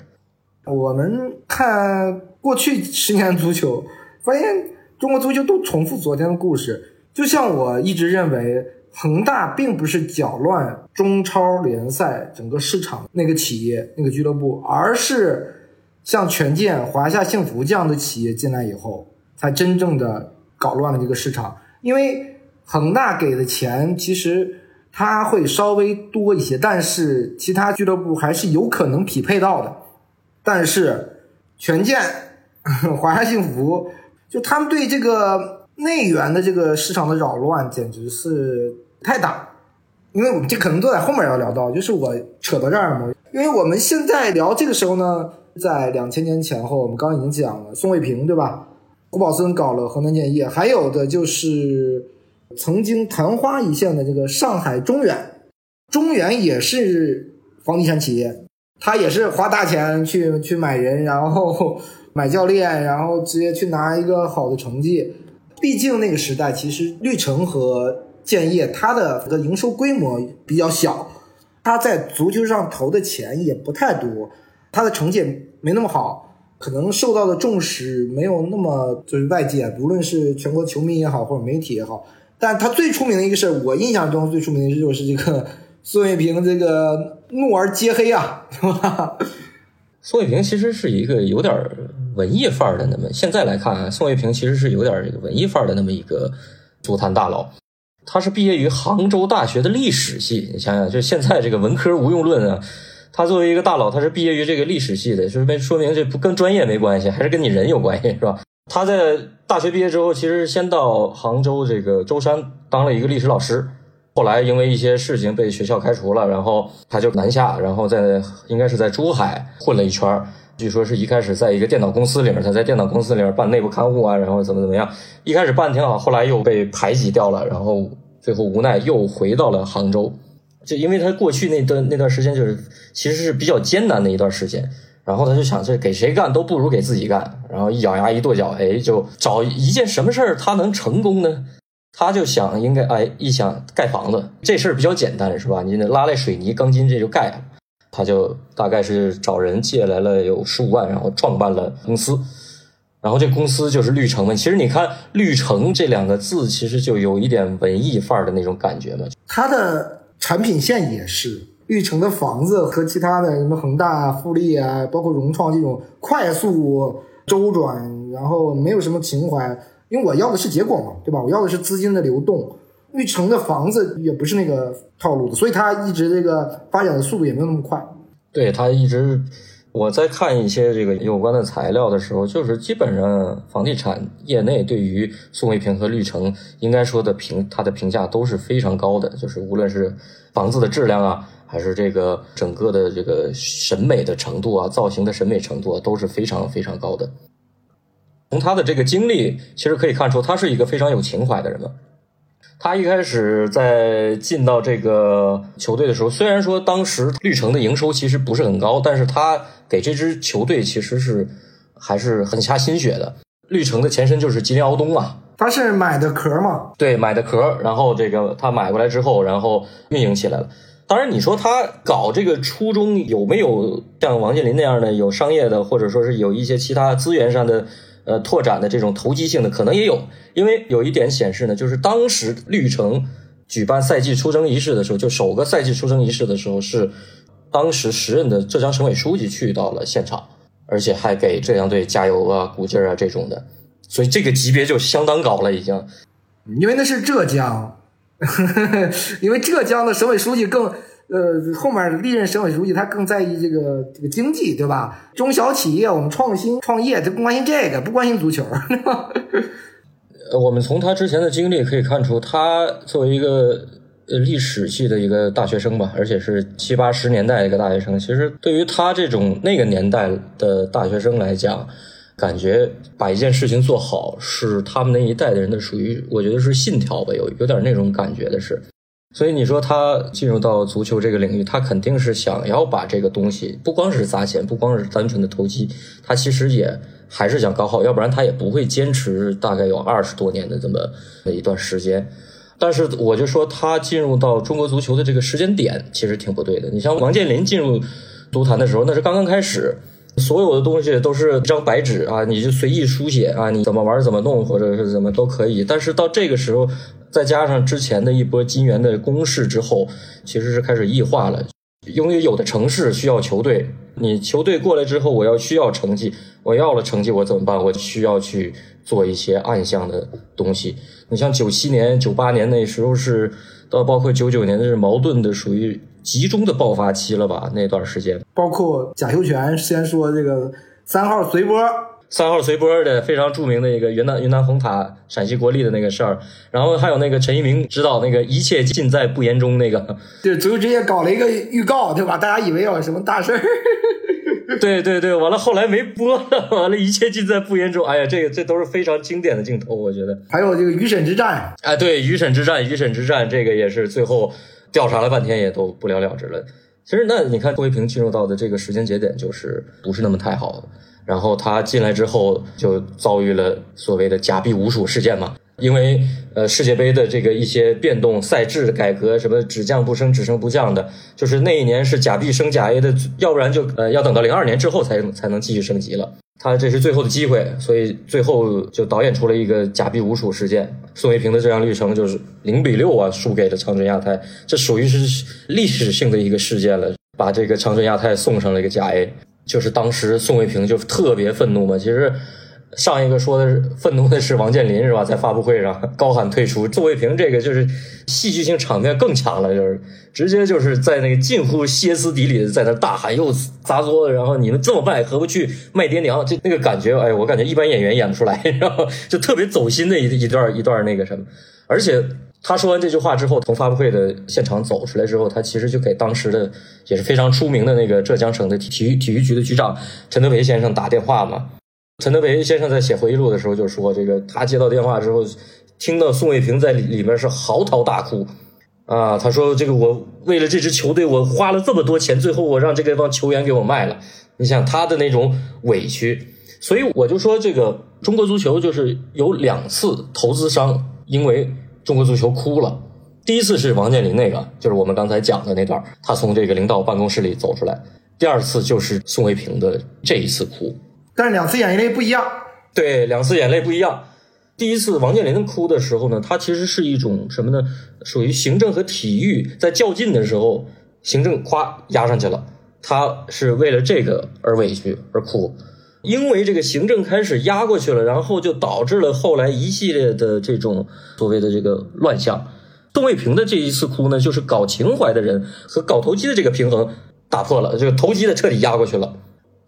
我们看过去十年足球。发现中国足球都重复昨天的故事，就像我一直认为，恒大并不是搅乱中超联赛整个市场那个企业、那个俱乐部，而是像权健、华夏幸福这样的企业进来以后，才真正的搞乱了这个市场。因为恒大给的钱其实他会稍微多一些，但是其他俱乐部还是有可能匹配到的。但是权健、华夏幸福。就他们对这个内源的这个市场的扰乱，简直是太大。因为我们这可能都在后面要聊到，就是我扯到这儿嘛。因为我们现在聊这个时候呢，在两千年前后，我们刚刚已经讲了宋卫平，对吧？胡宝森搞了河南建业，还有的就是曾经昙花一现的这个上海中远，中远也是房地产企业，他也是花大钱去去买人，然后。买教练，然后直接去拿一个好的成绩。毕竟那个时代，其实绿城和建业它的这个营收规模比较小，他在足球上投的钱也不太多，他的成绩没那么好，可能受到的重视没有那么就是外界，无论是全国球迷也好，或者媒体也好。但他最出名的一个事儿我印象中最出名的就是这个宋卫平这个怒而揭黑啊，是吧？宋卫平其实是一个有点文艺范儿的那么，现在来看啊，宋卫平其实是有点这个文艺范儿的那么一个足坛大佬。他是毕业于杭州大学的历史系，你想想，就现在这个文科无用论啊，他作为一个大佬，他是毕业于这个历史系的，就是说明这不跟专业没关系，还是跟你人有关系，是吧？他在大学毕业之后，其实先到杭州这个舟山当了一个历史老师。后来因为一些事情被学校开除了，然后他就南下，然后在应该是在珠海混了一圈据说是一开始在一个电脑公司里面，他在电脑公司里面办内部看护啊，然后怎么怎么样，一开始办的挺好，后来又被排挤掉了，然后最后无奈又回到了杭州。就因为他过去那段那段时间就是其实是比较艰难的一段时间，然后他就想这给谁干都不如给自己干，然后一咬牙一跺脚，哎，就找一件什么事儿他能成功呢？他就想，应该哎，一想盖房子这事儿比较简单，是吧？你那拉来水泥、钢筋，这就盖了。他就大概是找人借来了有十五万，然后创办了公司。然后这公司就是绿城嘛。其实你看“绿城”这两个字，其实就有一点文艺范儿的那种感觉嘛。它的产品线也是绿城的房子和其他的什么恒大、富力啊，包括融创这种快速周转，然后没有什么情怀。因为我要的是结果嘛，对吧？我要的是资金的流动。绿城的房子也不是那个套路的，所以它一直这个发展的速度也没有那么快。对它一直，我在看一些这个有关的材料的时候，就是基本上房地产业内对于宋卫平和绿城应该说的评，它的评价都是非常高的，就是无论是房子的质量啊，还是这个整个的这个审美的程度啊，造型的审美程度啊，都是非常非常高的。从他的这个经历，其实可以看出，他是一个非常有情怀的人嘛。他一开始在进到这个球队的时候，虽然说当时绿城的营收其实不是很高，但是他给这支球队其实是还是很下心血的。绿城的前身就是吉林敖东嘛，他是买的壳嘛？对，买的壳，然后这个他买过来之后，然后运营起来了。当然，你说他搞这个初衷有没有像王健林那样的有商业的，或者说是有一些其他资源上的？呃，拓展的这种投机性的可能也有，因为有一点显示呢，就是当时绿城举办赛季出征仪式的时候，就首个赛季出征仪式的时候，是当时时任的浙江省委书记去到了现场，而且还给浙江队加油啊、鼓劲啊这种的，所以这个级别就相当高了已经。因为那是浙江，呵 呵因为浙江的省委书记更。呃，后面历任省委书记他更在意这个这个经济，对吧？中小企业我们创新创业，他不关心这个，不关心足球。呃，我们从他之前的经历可以看出，他作为一个呃历史系的一个大学生吧，而且是七八十年代的一个大学生，其实对于他这种那个年代的大学生来讲，感觉把一件事情做好是他们那一代的人的属于，我觉得是信条吧，有有点那种感觉的是。所以你说他进入到足球这个领域，他肯定是想要把这个东西，不光是砸钱，不光是单纯的投机，他其实也还是想搞好，要不然他也不会坚持大概有二十多年的这么一段时间。但是我就说他进入到中国足球的这个时间点其实挺不对的。你像王健林进入足坛的时候，那是刚刚开始，所有的东西都是一张白纸啊，你就随意书写啊，你怎么玩怎么弄，或者是怎么都可以。但是到这个时候，再加上之前的一波金元的攻势之后，其实是开始异化了。因为有的城市需要球队，你球队过来之后，我要需要成绩，我要了成绩，我怎么办？我需要去做一些暗项的东西。你像九七年、九八年那时候是，到包括九九年那是矛盾的，属于集中的爆发期了吧？那段时间，包括贾秀全先说这个三号随波。三号随波的非常著名的一个云南云南红塔陕西国力的那个事儿，然后还有那个陈一鸣指导那个一切尽在不言中那个，对，足球之夜搞了一个预告，对吧？大家以为要有什么大事儿，对对对，完了后来没播，完了，一切尽在不言中。哎呀，这个这都是非常经典的镜头，我觉得。还有这个鱼审之战，哎，对，鱼审之战，鱼审之战，这个也是最后调查了半天也都不了了之了。其实那你看，郭卫平进入到的这个时间节点就是不是那么太好。然后他进来之后，就遭遇了所谓的假币无鼠事件嘛。因为呃世界杯的这个一些变动、赛制改革，什么只降不升、只升不降的，就是那一年是假 B 升假 A 的，要不然就呃要等到零二年之后才才能继续升级了。他这是最后的机会，所以最后就导演出了一个假币无鼠事件。宋卫平的这样历程就是零比六啊输给了长春亚泰，这属于是历史性的一个事件了，把这个长春亚泰送上了一个甲 A。就是当时宋卫平就特别愤怒嘛，其实上一个说的是愤怒的是王健林是吧？在发布会上高喊退出，宋卫平这个就是戏剧性场面更强了，就是直接就是在那个近乎歇斯底里的在那大喊又砸桌子，然后你们这么败何不去卖爹娘？这那个感觉，哎，我感觉一般演员演不出来，然后就特别走心的一一段一段那个什么，而且。他说完这句话之后，从发布会的现场走出来之后，他其实就给当时的也是非常出名的那个浙江省的体育体育局的局长陈德培先生打电话嘛。陈德培先生在写回忆录的时候就说，这个他接到电话之后，听到宋卫平在里里面是嚎啕大哭啊。他说：“这个我为了这支球队，我花了这么多钱，最后我让这个帮球员给我卖了。你想他的那种委屈，所以我就说，这个中国足球就是有两次投资商因为。”中国足球哭了，第一次是王健林那个，就是我们刚才讲的那段，他从这个领导办公室里走出来。第二次就是宋卫平的这一次哭，但是两次眼泪不一样。对，两次眼泪不一样。第一次王健林哭的时候呢，他其实是一种什么呢？属于行政和体育在较劲的时候，行政咵压上去了，他是为了这个而委屈而哭。因为这个行政开始压过去了，然后就导致了后来一系列的这种所谓的这个乱象。宋卫平的这一次哭呢，就是搞情怀的人和搞投机的这个平衡打破了，这个投机的彻底压过去了。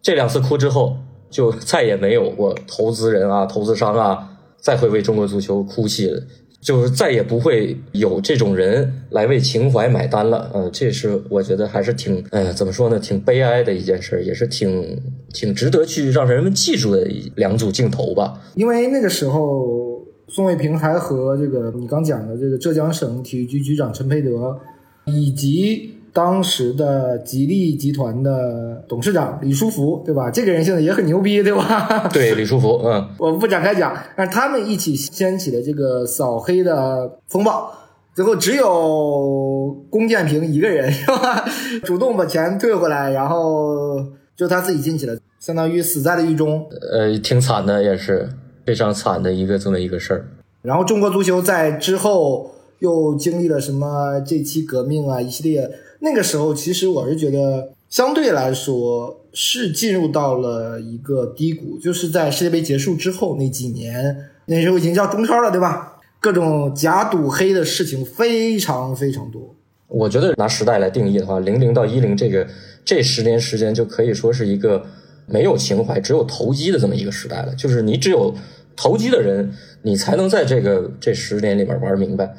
这两次哭之后，就再也没有过投资人啊、投资商啊再会为中国足球哭泣了。就是再也不会有这种人来为情怀买单了，嗯，这是我觉得还是挺，哎，怎么说呢，挺悲哀的一件事，也是挺挺值得去让人们记住的两组镜头吧。因为那个时候，宋卫平还和这个你刚讲的这个浙江省体育局局长陈培德，以及。当时的吉利集团的董事长李书福，对吧？这个人现在也很牛逼，对吧？对，李书福，嗯，我不展开讲。但他们一起掀起了这个扫黑的风暴，最后只有龚建平一个人，是吧？主动把钱退回来，然后就他自己进去了，相当于死在了狱中。呃，挺惨的，也是非常惨的一个这么一个事儿。然后中国足球在之后又经历了什么这期革命啊，一系列。那个时候，其实我是觉得相对来说是进入到了一个低谷，就是在世界杯结束之后那几年，那时候已经叫中超了，对吧？各种假赌黑的事情非常非常多。我觉得拿时代来定义的话，零零到一零这个这十年时间就可以说是一个没有情怀、只有投机的这么一个时代了。就是你只有投机的人，你才能在这个这十年里面玩明白。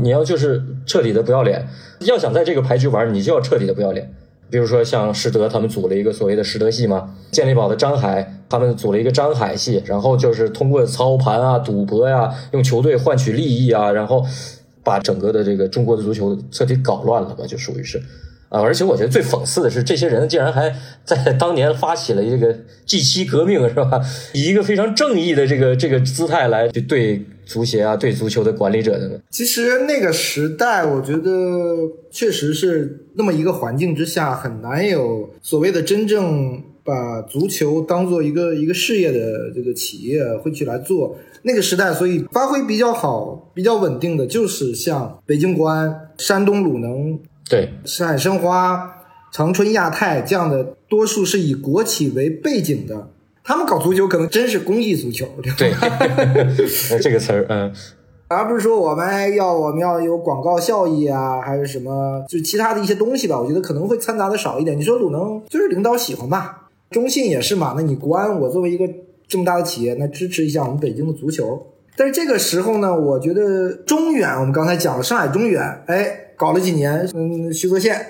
你要就是彻底的不要脸，要想在这个牌局玩，你就要彻底的不要脸。比如说像实德他们组了一个所谓的实德系嘛，健力宝的张海他们组了一个张海系，然后就是通过操盘啊、赌博呀、用球队换取利益啊，然后把整个的这个中国的足球彻底搞乱了吧，就属于是。啊！而且我觉得最讽刺的是，这些人竟然还在当年发起了一个 G 七革命，是吧？以一个非常正义的这个这个姿态来去对足协啊、对足球的管理者的。其实那个时代，我觉得确实是那么一个环境之下，很难有所谓的真正把足球当做一个一个事业的这个企业会去来做。那个时代，所以发挥比较好、比较稳定的就是像北京国安、山东鲁能。对，上海申花、长春亚泰这样的，多数是以国企为背景的，他们搞足球可能真是公益足球，对吧，这个词儿，嗯，而不是说我们要我们要有广告效益啊，还是什么，就是其他的一些东西吧，我觉得可能会掺杂的少一点。你说鲁能就是领导喜欢吧，中信也是嘛，那你国安，我作为一个这么大的企业，那支持一下我们北京的足球。但是这个时候呢，我觉得中远，我们刚才讲了上海中远，哎。搞了几年，嗯，徐泽宪，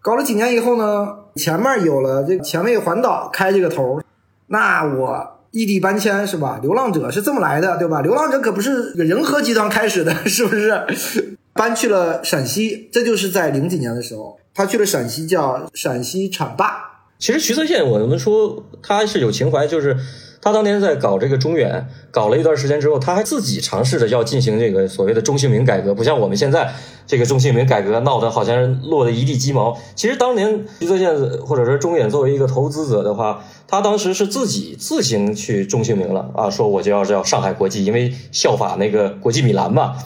搞了几年以后呢，前面有了这个前卫环岛开这个头，那我异地搬迁是吧？流浪者是这么来的，对吧？流浪者可不是仁和集团开始的，是不是？搬去了陕西，这就是在零几年的时候，他去了陕西，叫陕西浐灞。其实徐泽宪，我们说他是有情怀，就是。他当年在搞这个中远，搞了一段时间之后，他还自己尝试着要进行这个所谓的中性名改革，不像我们现在这个中性名改革闹得好像落得一地鸡毛。其实当年徐泽宪或者说中远作为一个投资者的话，他当时是自己自行去中性名了啊，说我就要叫上海国际，因为效法那个国际米兰嘛。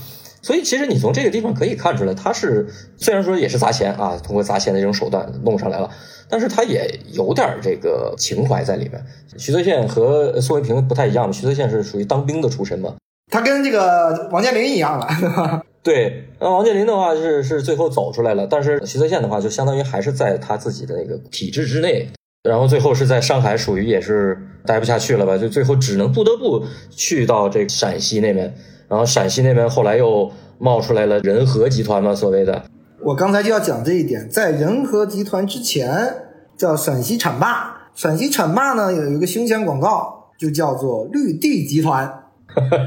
所以其实你从这个地方可以看出来，他是虽然说也是砸钱啊，通过砸钱的这种手段弄上来了。但是他也有点这个情怀在里面。徐泽宪和宋卫平不太一样，徐泽宪是属于当兵的出身嘛，他跟这个王健林一样了。对，那王健林的话是是最后走出来了，但是徐泽宪的话就相当于还是在他自己的那个体制之内，然后最后是在上海，属于也是待不下去了吧，就最后只能不得不去到这陕西那边，然后陕西那边后来又冒出来了仁和集团嘛，所谓的。我刚才就要讲这一点，在仁和集团之前叫陕西浐灞，陕西浐灞呢有一个胸前广告，就叫做绿地集团，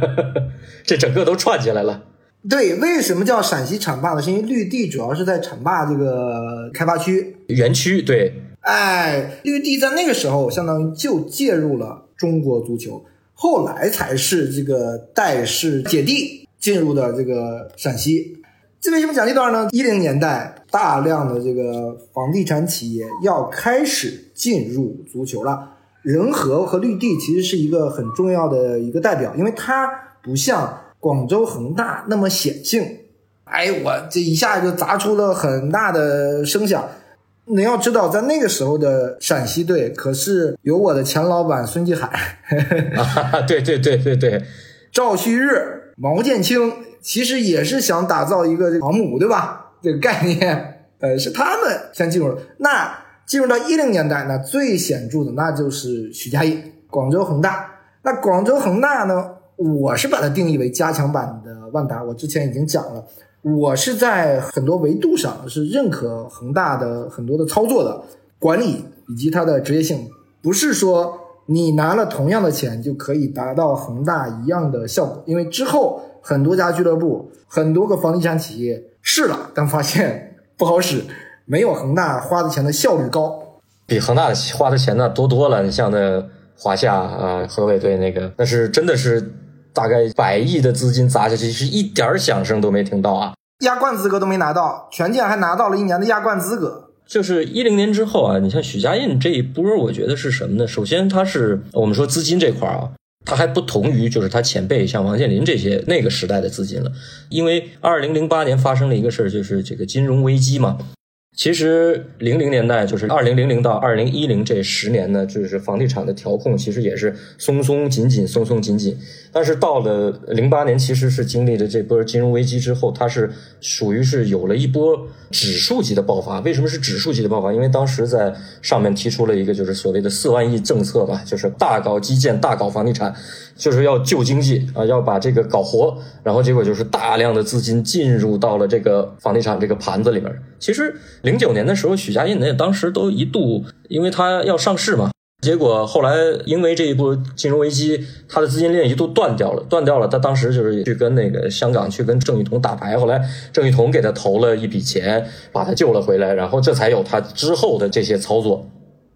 这整个都串起来了。对，为什么叫陕西浐灞呢？是因为绿地主要是在浐灞这个开发区园区。对，哎，绿地在那个时候相当于就介入了中国足球，后来才是这个戴氏姐弟进入的这个陕西。这为什么讲这段呢？一零年代，大量的这个房地产企业要开始进入足球了。仁和和绿地其实是一个很重要的一个代表，因为它不像广州恒大那么显性。哎，我这一下就砸出了很大的声响。你要知道，在那个时候的陕西队，可是有我的前老板孙继海，对对对对对，赵旭日、毛剑卿。其实也是想打造一个航母，对吧？这个概念，呃，是他们先进入了。那进入到一零年代，呢最显著的那就是许家印，广州恒大。那广州恒大呢，我是把它定义为加强版的万达。我之前已经讲了，我是在很多维度上是认可恒大的很多的操作的管理以及它的职业性，不是说你拿了同样的钱就可以达到恒大一样的效果，因为之后。很多家俱乐部，很多个房地产企业试了，但发现不好使，没有恒大花的钱的效率高，比恒大的花的钱呢多多了。你像那华夏啊，河北队那个，那是真的是大概百亿的资金砸下去，是一点响声都没听到啊，亚冠资格都没拿到，权健还拿到了一年的亚冠资格。就是一零年之后啊，你像许家印这一波，我觉得是什么呢？首先，他是我们说资金这块啊。他还不同于就是他前辈像王健林这些那个时代的资金了，因为二零零八年发生了一个事儿，就是这个金融危机嘛。其实零零年代就是二零零零到二零一零这十年呢，就是房地产的调控其实也是松松紧紧，松松紧紧。但是到了零八年，其实是经历了这波金融危机之后，它是属于是有了一波指数级的爆发。为什么是指数级的爆发？因为当时在上面提出了一个就是所谓的四万亿政策吧，就是大搞基建、大搞房地产，就是要救经济啊，要把这个搞活。然后结果就是大量的资金进入到了这个房地产这个盘子里边。其实零九年的时候，许家印那当时都一度，因为他要上市嘛，结果后来因为这一波金融危机，他的资金链一度断掉了，断掉了。他当时就是去跟那个香港去跟郑裕彤打牌，后来郑裕彤给他投了一笔钱，把他救了回来，然后这才有他之后的这些操作。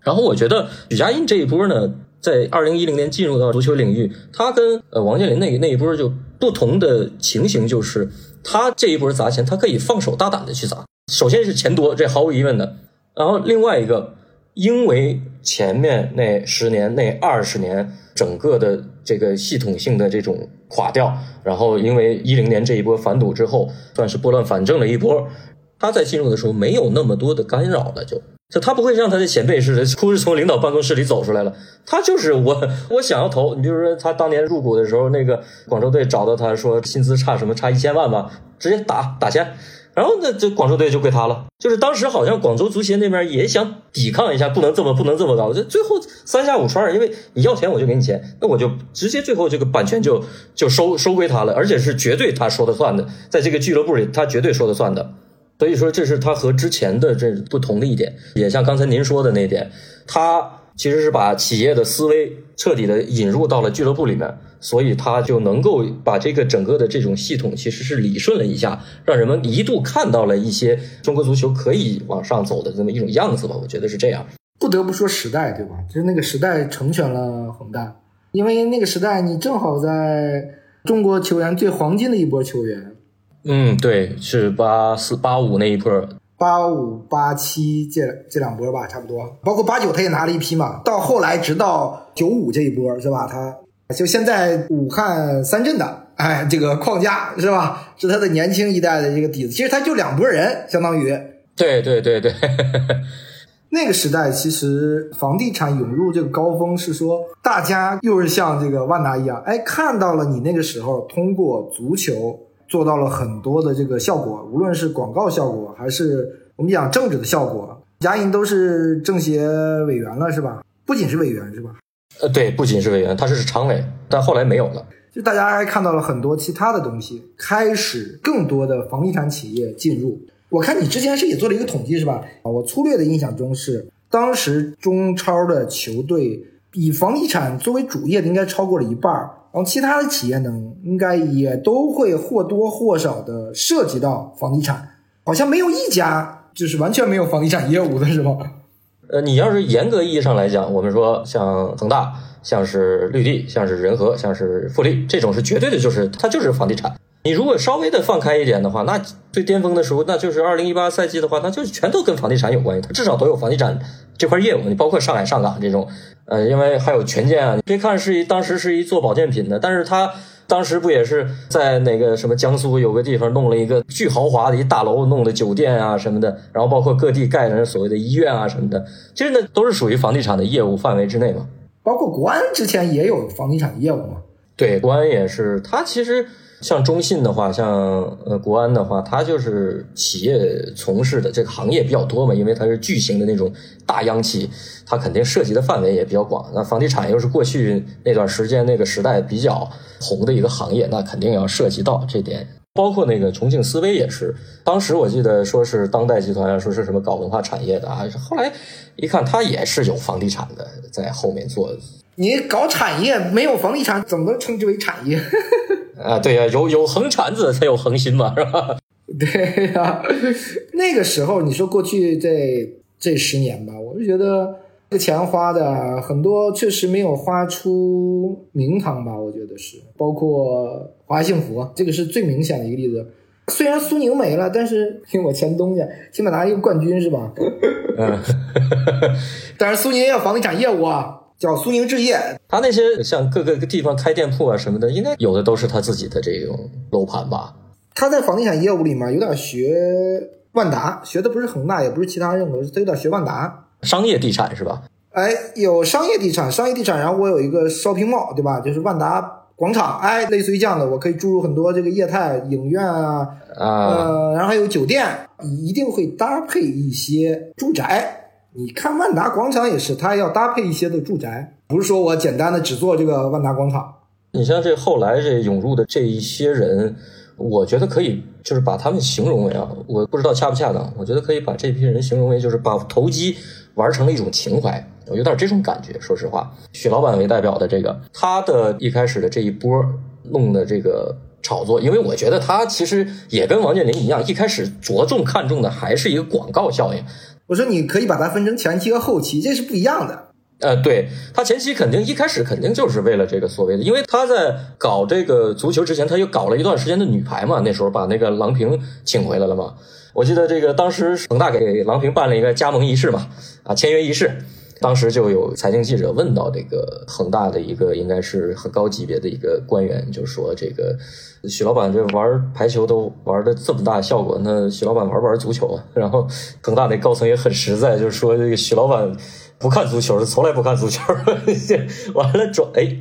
然后我觉得许家印这一波呢，在二零一零年进入到足球领域，他跟呃王健林那那一波就不同的情形，就是他这一波砸钱，他可以放手大胆的去砸。首先是钱多，这毫无疑问的。然后另外一个，因为前面那十年、那二十年，整个的这个系统性的这种垮掉，然后因为一零年这一波反赌之后，算是拨乱反正了一波，他在进入的时候没有那么多的干扰了，就就他不会像他的前辈似的，哭着从领导办公室里走出来了，他就是我我想要投。你比如说他当年入股的时候，那个广州队找到他说薪资差什么差一千万吧，直接打打钱。然后呢，这广州队就归他了。就是当时好像广州足协那边也想抵抗一下，不能这么不能这么搞。就最后三下五除二，因为你要钱我就给你钱，那我就直接最后这个版权就就收收归他了，而且是绝对他说的算的，在这个俱乐部里他绝对说的算的。所以说这是他和之前的这不同的一点，也像刚才您说的那点，他其实是把企业的思维彻底的引入到了俱乐部里面。所以他就能够把这个整个的这种系统其实是理顺了一下，让人们一度看到了一些中国足球可以往上走的这么一种样子吧。我觉得是这样。不得不说时代，对吧？就是那个时代成全了恒大，因为那个时代你正好在中国球员最黄金的一波球员。嗯，对，是八四八五那一波，八五八七这这两波吧，差不多。包括八九他也拿了一批嘛。到后来直到九五这一波是吧？他。就现在武汉三镇的，哎，这个框架是吧？是他的年轻一代的这个底子。其实他就两拨人，相当于。对对对对。那个时代，其实房地产涌入这个高峰，是说大家又是像这个万达一样，哎，看到了你那个时候通过足球做到了很多的这个效果，无论是广告效果，还是我们讲政治的效果。贾颖都是政协委员了，是吧？不仅是委员，是吧？呃，对，不仅是委员，他是常委，但后来没有了。就大家还看到了很多其他的东西，开始更多的房地产企业进入。我看你之前是也做了一个统计，是吧？啊，我粗略的印象中是，当时中超的球队以房地产作为主业的应该超过了一半儿，然后其他的企业呢，应该也都会或多或少的涉及到房地产，好像没有一家就是完全没有房地产业务的是吗？呃，你要是严格意义上来讲，我们说像恒大、像是绿地、像是仁和、像是富力，这种是绝对的，就是它就是房地产。你如果稍微的放开一点的话，那最巅峰的时候，那就是二零一八赛季的话，那就是全都跟房地产有关系，它至少都有房地产这块业务。你包括上海上港这种，呃，因为还有权健啊，你别看是一当时是一做保健品的，但是它。当时不也是在那个什么江苏有个地方弄了一个巨豪华的一大楼，弄的酒店啊什么的，然后包括各地盖的所谓的医院啊什么的，其实呢都是属于房地产的业务范围之内嘛。包括国安之前也有房地产业务嘛。对，国安也是，它其实。像中信的话，像呃国安的话，它就是企业从事的这个行业比较多嘛，因为它是巨型的那种大央企，它肯定涉及的范围也比较广。那房地产又是过去那段时间那个时代比较红的一个行业，那肯定要涉及到这点。包括那个重庆思维也是，当时我记得说是当代集团，说是什么搞文化产业的啊，后来一看它也是有房地产的在后面做。你搞产业没有房地产，怎么能称之为产业？啊，对呀，有有横铲子才有恒心嘛，是吧？对呀，那个时候你说过去这这十年吧，我就觉得这钱花的很多，确实没有花出名堂吧？我觉得是，包括华幸福，这个是最明显的一个例子。虽然苏宁没了，但是听我前东家起码拿一个冠军是吧？嗯，但是苏宁也有房地产业务啊。叫苏宁置业，他那些像各个地方开店铺啊什么的，应该有的都是他自己的这种楼盘吧。他在房地产业务里面有点学万达，学的不是恒大，也不是其他任何，他有点学万达。商业地产是吧？哎，有商业地产，商业地产，然后我有一个 shopping mall，对吧？就是万达广场，哎，类似于这样的，我可以注入很多这个业态，影院啊，呃，然后还有酒店，一定会搭配一些住宅。你看万达广场也是，它要搭配一些的住宅，不是说我简单的只做这个万达广场。你像这后来这涌入的这一些人，我觉得可以，就是把他们形容为啊，我不知道恰不恰当。我觉得可以把这批人形容为，就是把投机玩成了一种情怀，我有点这种感觉。说实话，许老板为代表的这个，他的一开始的这一波弄的这个炒作，因为我觉得他其实也跟王健林一样，一开始着重看重的还是一个广告效应。我说你可以把它分成前期和后期，这是不一样的。呃，对他前期肯定一开始肯定就是为了这个所谓的，因为他在搞这个足球之前，他又搞了一段时间的女排嘛，那时候把那个郎平请回来了嘛。我记得这个当时恒大给郎平办了一个加盟仪式嘛，啊，签约仪式，当时就有财经记者问到这个恒大的一个应该是很高级别的一个官员，就说这个许老板这玩排球都玩的这么大效果，那许老板玩不玩足球啊？然后恒大那高层也很实在，就是说这个许老板。不看足球，从来不看足球。完了转哎，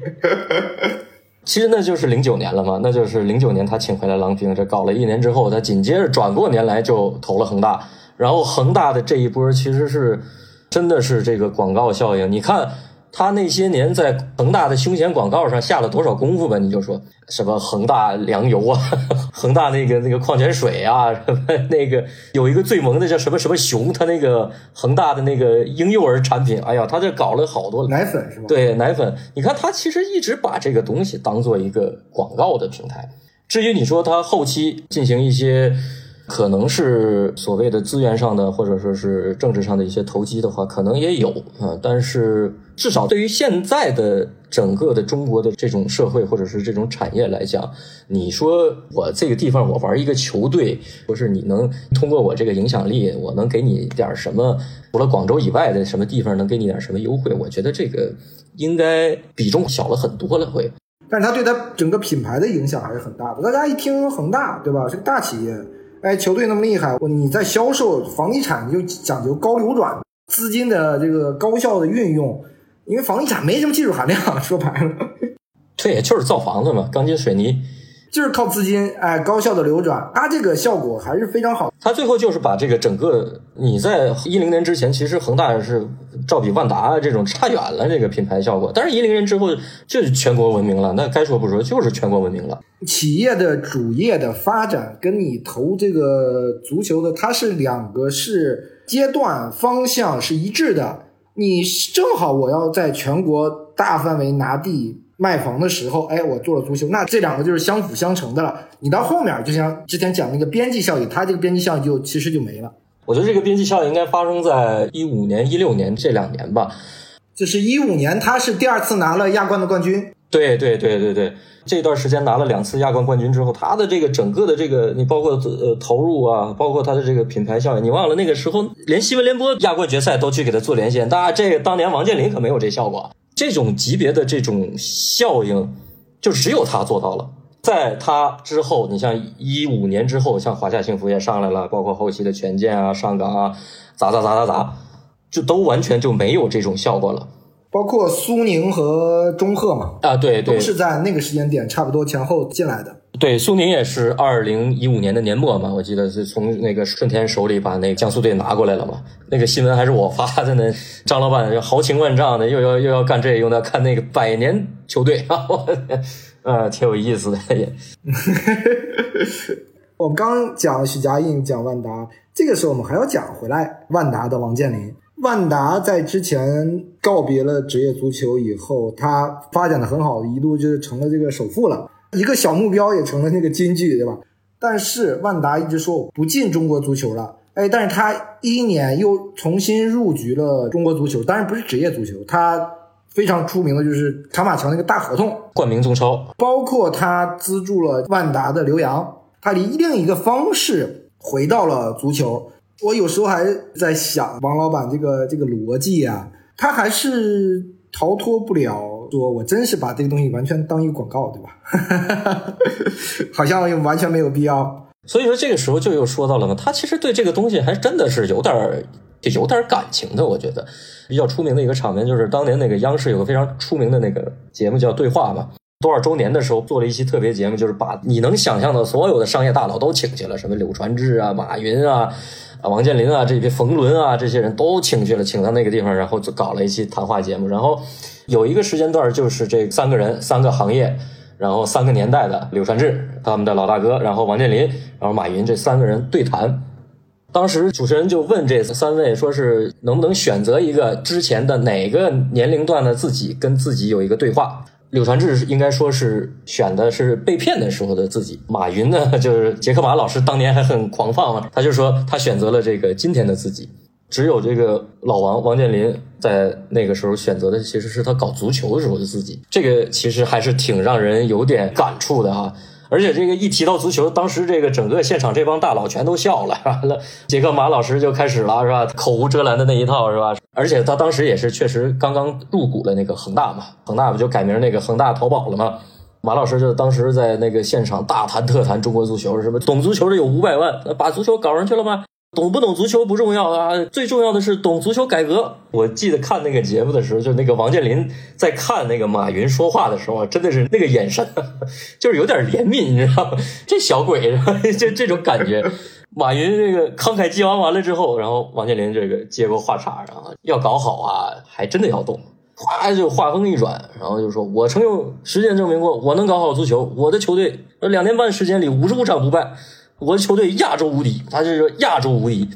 其实那就是零九年了嘛，那就是零九年他请回来郎平，这搞了一年之后，他紧接着转过年来就投了恒大，然后恒大的这一波其实是真的是这个广告效应，你看。他那些年在恒大的胸前广告上下了多少功夫吧？你就说什么恒大粮油啊，恒大那个那个矿泉水啊，什 么那个有一个最萌的叫什么什么熊，他那个恒大的那个婴幼儿产品，哎呀，他这搞了好多奶粉是吧？对，奶粉。你看他其实一直把这个东西当做一个广告的平台。至于你说他后期进行一些。可能是所谓的资源上的，或者说是政治上的一些投机的话，可能也有啊。但是至少对于现在的整个的中国的这种社会或者是这种产业来讲，你说我这个地方我玩一个球队，不是你能通过我这个影响力，我能给你点什么？除了广州以外的什么地方能给你点什么优惠？我觉得这个应该比重小了很多了，会。但是它对它整个品牌的影响还是很大的。大家一听恒大，对吧？是个大企业。哎，球队那么厉害，你在销售房地产就讲究高流转，资金的这个高效的运用，因为房地产没什么技术含量，说白了，对，就是造房子嘛，钢筋水泥。就是靠资金，哎，高效的流转，它这个效果还是非常好。它最后就是把这个整个你在一零年之前，其实恒大是照比万达这种差远了，这个品牌效果。但是，一零年之后就是全国闻名了，那该说不说，就是全国闻名了。企业的主业的发展跟你投这个足球的，它是两个是阶段方向是一致的。你正好我要在全国大范围拿地。卖房的时候，哎，我做了足球，那这两个就是相辅相成的了。你到后面，就像之前讲那个边际效应，它这个边际效应就其实就没了。我觉得这个边际效应应该发生在一五年、一六年这两年吧。就是一五年，他是第二次拿了亚冠的冠军。对对对对对，这段时间拿了两次亚冠冠军之后，他的这个整个的这个，你包括呃投入啊，包括他的这个品牌效应，你忘了那个时候连新闻联播亚冠决赛都去给他做连线，当然这个当年王健林可没有这效果。这种级别的这种效应，就只有他做到了。在他之后，你像一五年之后，像华夏幸福也上来了，包括后期的权健啊、上港啊，咋咋咋咋咋，就都完全就没有这种效果了。包括苏宁和中赫嘛，啊，对对，都是在那个时间点差不多前后进来的。对，苏宁也是二零一五年的年末嘛，我记得是从那个顺天手里把那个江苏队拿过来了嘛。那个新闻还是我发的呢。张老板豪情万丈的，又要又要干这，又要看那个百年球队 啊，呃，挺有意思的也。我们刚讲许家印，讲万达，这个时候我们还要讲回来万达的王健林。万达在之前告别了职业足球以后，他发展的很好，一度就是成了这个首富了。一个小目标也成了那个金句，对吧？但是万达一直说我不进中国足球了，哎，但是他一一年又重新入局了中国足球，当然不是职业足球，他非常出名的就是卡马乔那个大合同，冠名中超，包括他资助了万达的刘洋，他以另一个方式回到了足球。我有时候还在想，王老板这个这个逻辑啊，他还是逃脱不了。说我真是把这个东西完全当一个广告，对吧？好像又完全没有必要。所以说这个时候就又说到了嘛，他其实对这个东西还真的是有点儿有点感情的。我觉得比较出名的一个场面就是当年那个央视有个非常出名的那个节目叫《对话》嘛，多少周年的时候做了一期特别节目，就是把你能想象的所有的商业大佬都请去了，什么柳传志啊、马云啊。啊，王健林啊，这些冯仑啊，这些人都请去了，请到那个地方，然后就搞了一期谈话节目。然后有一个时间段，就是这三个人，三个行业，然后三个年代的柳传志他们的老大哥，然后王健林，然后马云这三个人对谈。当时主持人就问这三位，说是能不能选择一个之前的哪个年龄段的自己跟自己有一个对话。柳传志应该说是选的是被骗的时候的自己，马云呢就是杰克马老师当年还很狂放嘛，他就说他选择了这个今天的自己。只有这个老王王健林在那个时候选择的其实是他搞足球的时候的自己，这个其实还是挺让人有点感触的哈。而且这个一提到足球，当时这个整个现场这帮大佬全都笑了，完了，杰克马老师就开始了，是吧？口无遮拦的那一套，是吧？而且他当时也是确实刚刚入股了那个恒大嘛，恒大不就改名那个恒大淘宝了吗？马老师就当时在那个现场大谈特谈中国足球，什么懂足球的有五百万，把足球搞上去了吗？懂不懂足球不重要啊，最重要的是懂足球改革。我记得看那个节目的时候，就那个王健林在看那个马云说话的时候，真的是那个眼神，就是有点怜悯，你知道吗？这小鬼，就 这种感觉。马云这个慷慨激昂完了之后，然后王健林这个接过话茬，然后要搞好啊，还真的要动。哗就话锋一转，然后就说：“我曾用实践证明过，我能搞好足球。我的球队两年半时间里五十五场不败。”我的球队亚洲无敌，他就是亚洲无敌，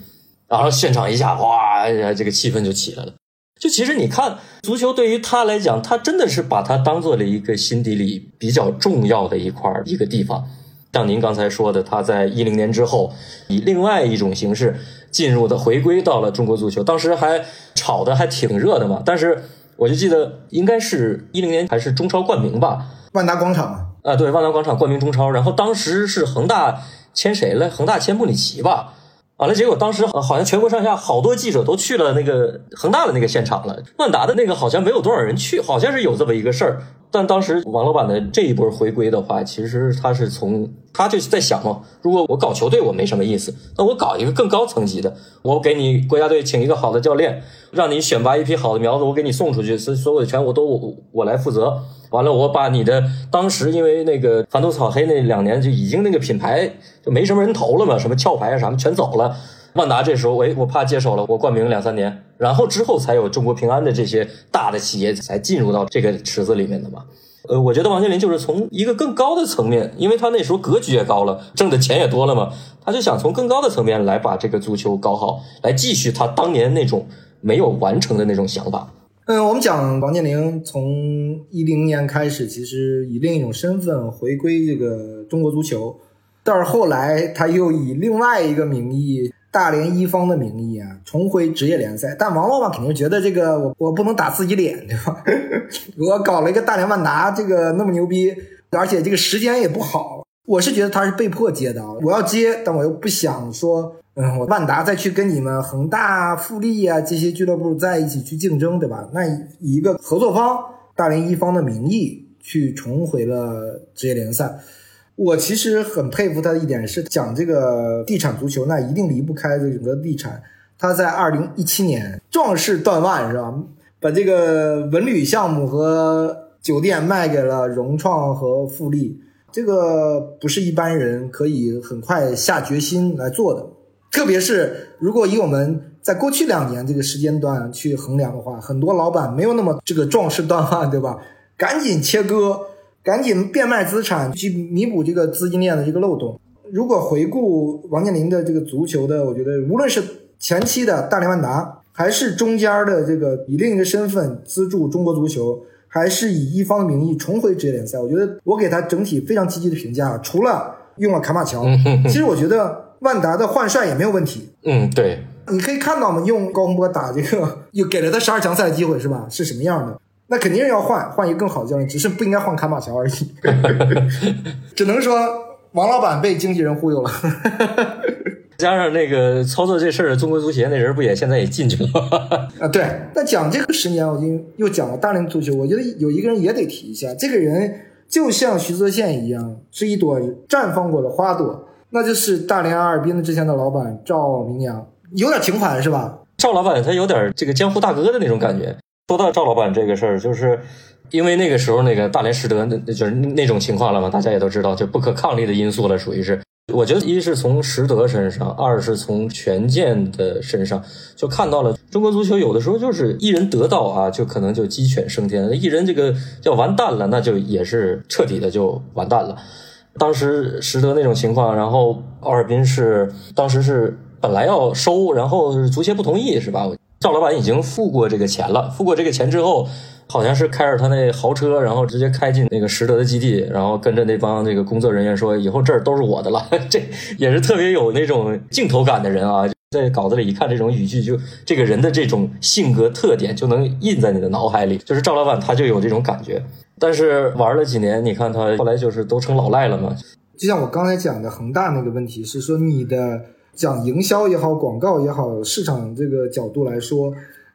然后现场一下哗，这个气氛就起来了。就其实你看，足球对于他来讲，他真的是把它当做了一个心底里比较重要的一块一个地方。像您刚才说的，他在一零年之后以另外一种形式进入的回归到了中国足球，当时还炒的还挺热的嘛。但是我就记得应该是一零年还是中超冠名吧，万达广场啊，对，万达广场冠名中超，然后当时是恒大。签谁了？恒大签穆里奇吧。完了，结果当时好像全国上下好多记者都去了那个恒大的那个现场了。万达的那个好像没有多少人去，好像是有这么一个事儿。但当时王老板的这一波回归的话，其实他是从他就是在想嘛，如果我搞球队我没什么意思，那我搞一个更高层级的，我给你国家队请一个好的教练，让你选拔一批好的苗子，我给你送出去，所所有的权我都我我来负责。完了，我把你的当时因为那个反斗草黑那两年就已经那个品牌就没什么人投了嘛，什么壳牌啊什么全走了。万达这时候，哎，我怕接手了，我冠名两三年，然后之后才有中国平安的这些大的企业才进入到这个池子里面的嘛。呃，我觉得王健林就是从一个更高的层面，因为他那时候格局也高了，挣的钱也多了嘛，他就想从更高的层面来把这个足球搞好，来继续他当年那种没有完成的那种想法。嗯，我们讲王健林从一零年开始，其实以另一种身份回归这个中国足球，但是后来他又以另外一个名义，大连一方的名义啊，重回职业联赛。但王老板肯定觉得这个我我不能打自己脸，对吧？我搞了一个大连万达，这个那么牛逼，而且这个时间也不好，我是觉得他是被迫接的，我要接，但我又不想说。嗯，我万达再去跟你们恒大、富力啊这些俱乐部在一起去竞争，对吧？那以一个合作方大连一方的名义去重回了职业联赛，我其实很佩服他的一点是讲这个地产足球，那一定离不开这整个地产。他在二零一七年壮士断腕，是吧？把这个文旅项目和酒店卖给了融创和富力，这个不是一般人可以很快下决心来做的。特别是如果以我们在过去两年这个时间段去衡量的话，很多老板没有那么这个壮士断腕，对吧？赶紧切割，赶紧变卖资产去弥补这个资金链的这个漏洞。如果回顾王健林的这个足球的，我觉得无论是前期的大连万达，还是中间的这个以另一个身份资助中国足球，还是以一方的名义重回职业联赛，我觉得我给他整体非常积极的评价。除了用了卡马乔，其实我觉得。万达的换帅也没有问题。嗯，对，你可以看到嘛，用高洪波打这个，又给了他十二强赛的机会，是吧？是什么样的？那肯定是要换，换一个更好的教练，只是不应该换卡马乔而已。只能说王老板被经纪人忽悠了。加上那个操作这事儿，中国足协那人不也现在也进去了？啊，对。那讲这个十年，我已经又讲了大连足球，我觉得有一个人也得提一下，这个人就像徐泽宪一样，是一朵绽放过的花朵。那就是大连阿尔滨的之前的老板赵明阳，有点情怀是吧？赵老板他有点这个江湖大哥的那种感觉。说到赵老板这个事儿，就是因为那个时候那个大连实德那就是那种情况了嘛，大家也都知道，就不可抗力的因素了，属于是我觉得一是从实德身上，二是从权健的身上，就看到了中国足球有的时候就是一人得道啊，就可能就鸡犬升天；一人这个要完蛋了，那就也是彻底的就完蛋了。当时实德那种情况，然后奥尔滨是当时是本来要收，然后足协不同意，是吧？赵老板已经付过这个钱了，付过这个钱之后。好像是开着他那豪车，然后直接开进那个实德的基地，然后跟着那帮那个工作人员说：“以后这儿都是我的了。”这也是特别有那种镜头感的人啊，在稿子里一看这种语句，就这个人的这种性格特点就能印在你的脑海里。就是赵老板他就有这种感觉，但是玩了几年，你看他后来就是都成老赖了嘛。就像我刚才讲的恒大那个问题，是说你的讲营销也好，广告也好，市场这个角度来说。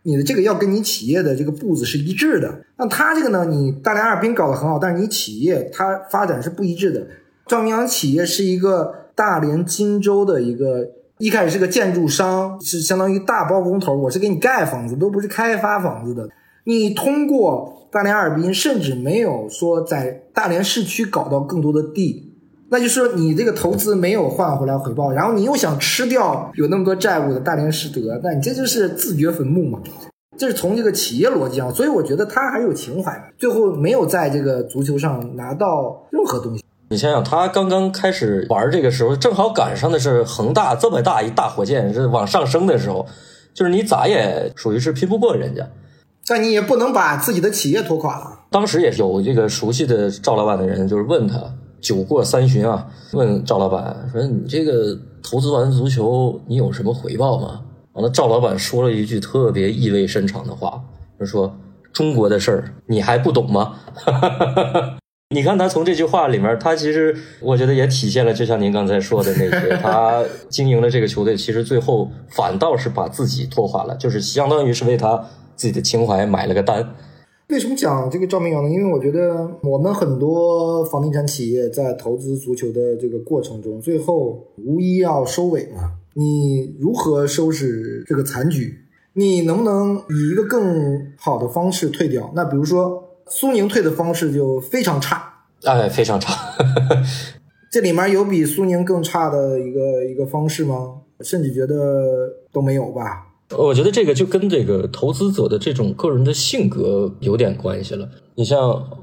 你的这个要跟你企业的这个步子是一致的，那他这个呢？你大连阿尔滨搞得很好，但是你企业它发展是不一致的。赵明阳企业是一个大连金州的一个，一开始是个建筑商，是相当于大包工头，我是给你盖房子，都不是开发房子的。你通过大连阿尔滨，甚至没有说在大连市区搞到更多的地。那就是说，你这个投资没有换回来回报，然后你又想吃掉有那么多债务的大连实德，那你这就是自掘坟墓嘛？这是从这个企业逻辑上，所以我觉得他还有情怀，最后没有在这个足球上拿到任何东西。你想想，他刚刚开始玩这个时候，正好赶上的是恒大这么大一大火箭是往上升的时候，就是你咋也属于是拼不过人家，但你也不能把自己的企业拖垮了。当时也有这个熟悉的赵老板的人，就是问他。酒过三巡啊，问赵老板说：“你这个投资完足球，你有什么回报吗？”完了，赵老板说了一句特别意味深长的话，就说：“中国的事儿你还不懂吗？” 你看他从这句话里面，他其实我觉得也体现了，就像您刚才说的那些，他经营了这个球队，其实最后反倒是把自己拖垮了，就是相当于是为他自己的情怀买了个单。为什么讲这个赵明阳呢？因为我觉得我们很多房地产企业在投资足球的这个过程中，最后无一要收尾嘛。你如何收拾这个残局？你能不能以一个更好的方式退掉？那比如说苏宁退的方式就非常差，哎，非常差。这里面有比苏宁更差的一个一个方式吗？甚至觉得都没有吧。我觉得这个就跟这个投资者的这种个人的性格有点关系了。你像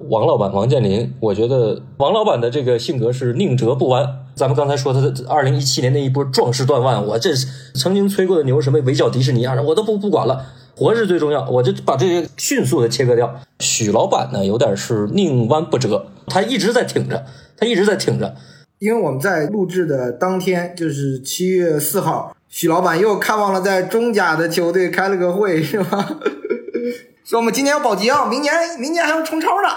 王老板王健林，我觉得王老板的这个性格是宁折不弯。咱们刚才说他的二零一七年那一波壮士断腕，我这曾经吹过的牛什么围剿迪士尼啊，我都不不管了，活是最重要，我就把这些迅速的切割掉。许老板呢，有点是宁弯不折，他一直在挺着，他一直在挺着。因为我们在录制的当天就是七月四号。许老板又看望了在中甲的球队，开了个会，是吧？说我们今年要保级啊，明年明年还要冲超呢。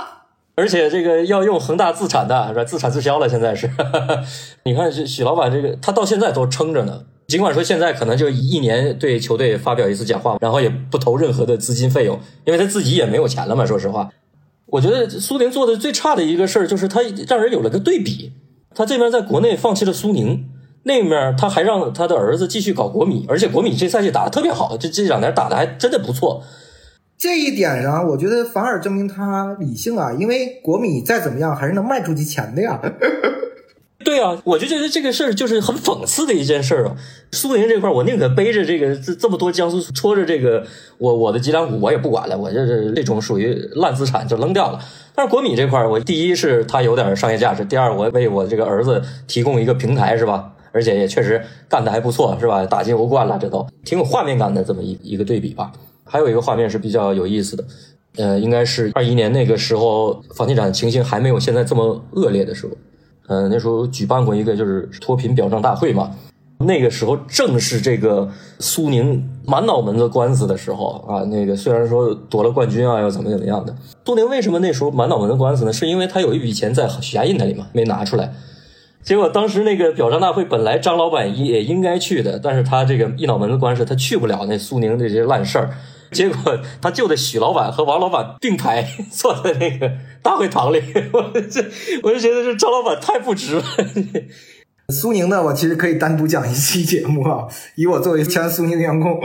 而且这个要用恒大自产的，是吧？自产自销了，现在是。你看许许老板这个，他到现在都撑着呢。尽管说现在可能就一年对球队发表一次讲话，然后也不投任何的资金费用，因为他自己也没有钱了嘛。说实话，我觉得苏宁做的最差的一个事儿，就是他让人有了个对比。他这边在国内放弃了苏宁。那面他还让他的儿子继续搞国米，而且国米这赛季打的特别好，这这两年打的还真的不错。这一点上，我觉得反而证明他理性啊，因为国米再怎么样还是能卖出去钱的呀。对啊，我就觉得这个事儿就是很讽刺的一件事儿啊。苏宁这块，我宁可背着这个这这么多江苏戳着这个我我的脊梁骨，我也不管了，我这是这种属于烂资产就扔掉了。但是国米这块，我第一是它有点商业价值，第二我为我这个儿子提供一个平台，是吧？而且也确实干的还不错，是吧？打进欧冠了，这都挺有画面感的这么一一个对比吧。还有一个画面是比较有意思的，呃，应该是二一年那个时候房地产情形还没有现在这么恶劣的时候，嗯，那时候举办过一个就是脱贫表彰大会嘛。那个时候正是这个苏宁满脑门子官司的时候啊。那个虽然说夺了冠军啊，又怎么怎么样的，苏宁为什么那时候满脑门子官司呢？是因为他有一笔钱在许家印那里嘛，没拿出来。结果当时那个表彰大会本来张老板也应该去的，但是他这个一脑门子官司，他去不了那苏宁这些烂事儿。结果他就得许老板和王老板并排坐在那个大会堂里，我 这我就觉得这张老板太不值了。苏宁呢，我其实可以单独讲一期节目啊，以我作为前苏宁的员工，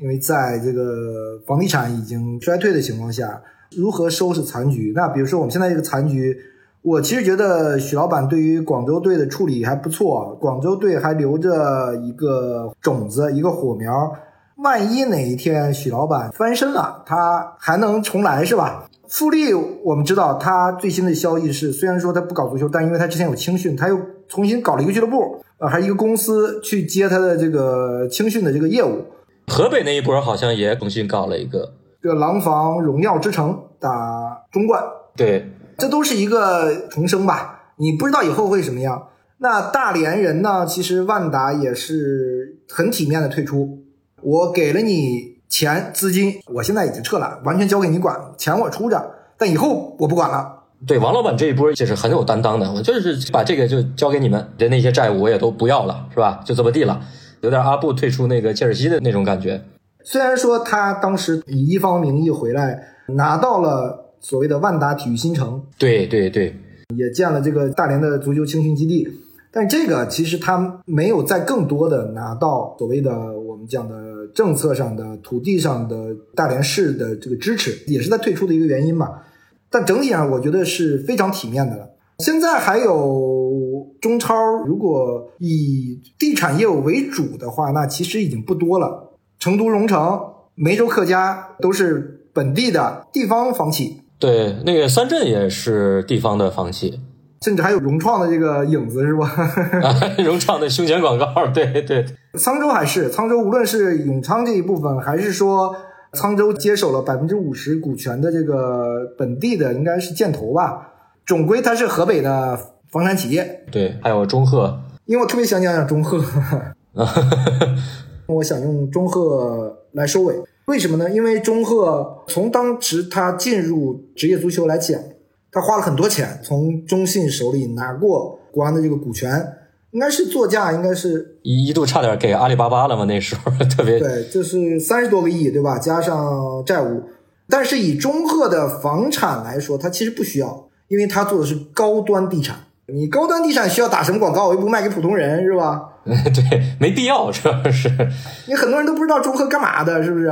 因为在这个房地产已经衰退的情况下，如何收拾残局？那比如说我们现在这个残局。我其实觉得许老板对于广州队的处理还不错，广州队还留着一个种子，一个火苗。万一哪一天许老板翻身了，他还能重来是吧？富力我们知道，他最新的消息是，虽然说他不搞足球，但因为他之前有青训，他又重新搞了一个俱乐部，呃，还是一个公司去接他的这个青训的这个业务。河北那一波好像也重新搞了一个，这个廊坊荣耀之城打中冠，对，这都是一个重生吧？你不知道以后会什么样。那大连人呢？其实万达也是很体面的退出，我给了你钱资金，我现在已经撤了，完全交给你管，钱我出着，但以后我不管了。对，王老板这一波就是很有担当的，我就是把这个就交给你们的那些债务我也都不要了，是吧？就这么地了，有点阿布退出那个切尔西的那种感觉。虽然说他当时以一方名义回来，拿到了所谓的万达体育新城，对对对，也建了这个大连的足球青训基地，但是这个其实他没有再更多的拿到所谓的我们讲的政策上的、土地上的大连市的这个支持，也是他退出的一个原因吧。但整体上我觉得是非常体面的了。现在还有中超，如果以地产业务为主的话，那其实已经不多了。成都荣城、梅州客家都是本地的地方房企，对，那个三镇也是地方的房企，甚至还有融创的这个影子，是吧？融创的胸前广告，对对，沧州还是沧州，无论是永昌这一部分，还是说沧州接手了百分之五十股权的这个本地的，应该是建投吧。总归它是河北的房产企业，对，还有中赫，因为我特别想讲讲中赫，我想用中赫来收尾。为什么呢？因为中赫从当时他进入职业足球来讲，他花了很多钱，从中信手里拿过国安的这个股权，应该是作价应该是一一度差点给阿里巴巴了嘛，那时候 特别对，就是三十多个亿，对吧？加上债务，但是以中赫的房产来说，他其实不需要，因为他做的是高端地产。你高端地产需要打什么广告？我又不卖给普通人，是吧？对，没必要，主要是你很多人都不知道中赫干嘛的，是不是？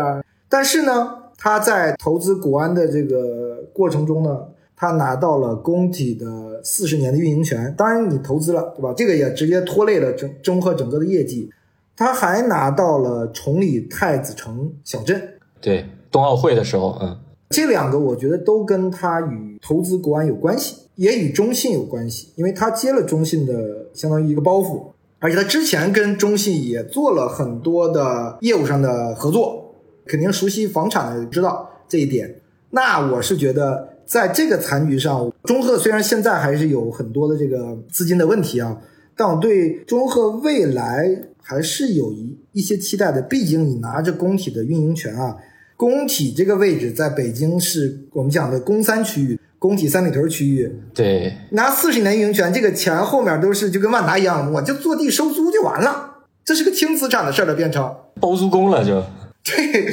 但是呢，他在投资国安的这个过程中呢，他拿到了工体的四十年的运营权。当然，你投资了，对吧？这个也直接拖累了中中赫整个的业绩。他还拿到了崇礼太子城小镇，对冬奥会的时候，嗯，这两个我觉得都跟他与投资国安有关系，也与中信有关系，因为他接了中信的相当于一个包袱，而且他之前跟中信也做了很多的业务上的合作。肯定熟悉房产的知道这一点。那我是觉得，在这个残局上，中赫虽然现在还是有很多的这个资金的问题啊，但我对中赫未来还是有一一些期待的。毕竟你拿着工体的运营权啊，工体这个位置在北京是我们讲的工三区域，工体三里屯区域，对，拿四十年运营权，这个钱后面都是就跟万达一样，我就坐地收租就完了，这是个轻资产的事儿了，变成包租公了就。对，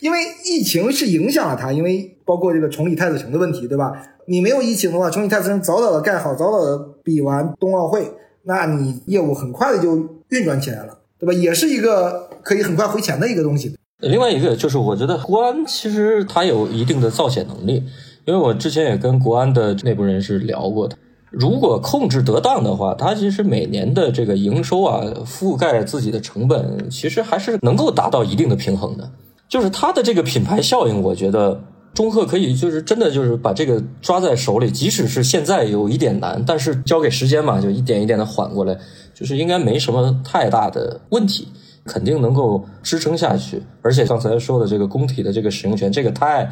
因为疫情是影响了它，因为包括这个崇礼太子城的问题，对吧？你没有疫情的话，崇礼太子城早早的盖好，早早的比完冬奥会，那你业务很快的就运转起来了，对吧？也是一个可以很快回钱的一个东西。另外一个就是，我觉得国安其实它有一定的造血能力，因为我之前也跟国安的内部人士聊过的。如果控制得当的话，它其实每年的这个营收啊，覆盖自己的成本，其实还是能够达到一定的平衡的。就是它的这个品牌效应，我觉得中赫可以就是真的就是把这个抓在手里，即使是现在有一点难，但是交给时间嘛，就一点一点的缓过来，就是应该没什么太大的问题，肯定能够支撑下去。而且刚才说的这个工体的这个使用权，这个太，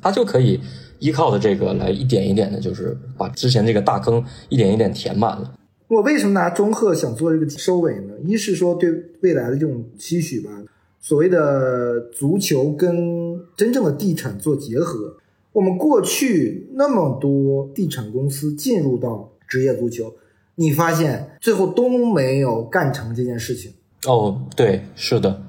它就可以。依靠的这个来一点一点的，就是把之前这个大坑一点一点填满了。我为什么拿中赫想做这个收尾呢？一是说对未来的这种期许吧，所谓的足球跟真正的地产做结合。我们过去那么多地产公司进入到职业足球，你发现最后都没有干成这件事情。哦，对，是的，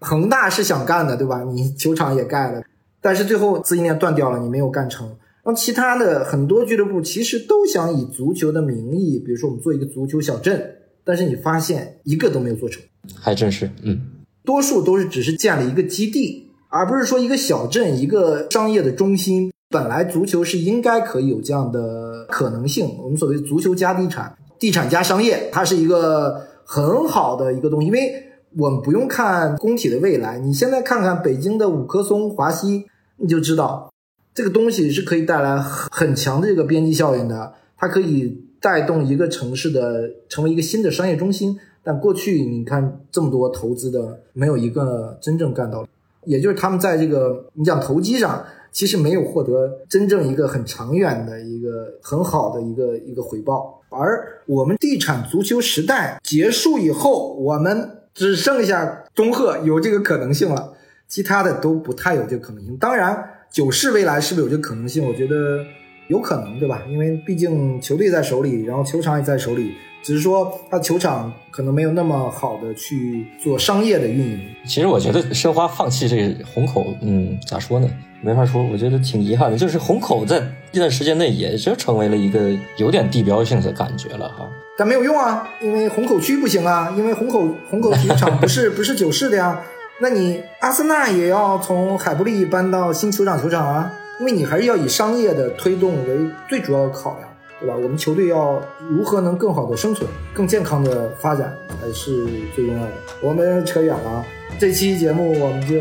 恒大是想干的，对吧？你球场也盖了。但是最后资金链断掉了，你没有干成。然后其他的很多俱乐部其实都想以足球的名义，比如说我们做一个足球小镇，但是你发现一个都没有做成，还真是，嗯，多数都是只是建了一个基地，而不是说一个小镇一个商业的中心。本来足球是应该可以有这样的可能性。我们所谓足球加地产，地产加商业，它是一个很好的一个东西，因为我们不用看工体的未来，你现在看看北京的五棵松、华西，你就知道这个东西是可以带来很强的这个边际效应的，它可以带动一个城市的成为一个新的商业中心。但过去你看这么多投资的，没有一个真正干到，也就是他们在这个你讲投机上，其实没有获得真正一个很长远的一个很好的一个一个回报。而我们地产足球时代结束以后，我们只剩下中赫有这个可能性了，其他的都不太有这个可能性。当然，九世未来是不是有这个可能性？我觉得有可能，对吧？因为毕竟球队在手里，然后球场也在手里。只是说，他球场可能没有那么好的去做商业的运营。其实我觉得申花放弃这个虹口，嗯，咋说呢？没法说，我觉得挺遗憾的。就是虹口在一段时间内也就成为了一个有点地标性的感觉了哈。但没有用啊，因为虹口区不行啊，因为虹口虹口体育场不是 不是九市的呀。那你阿森纳也要从海布利搬到新球场球场啊，因为你还是要以商业的推动为最主要的考量。对吧？我们球队要如何能更好的生存、更健康的发展才是最重要的。我们扯远了，这期节目我们就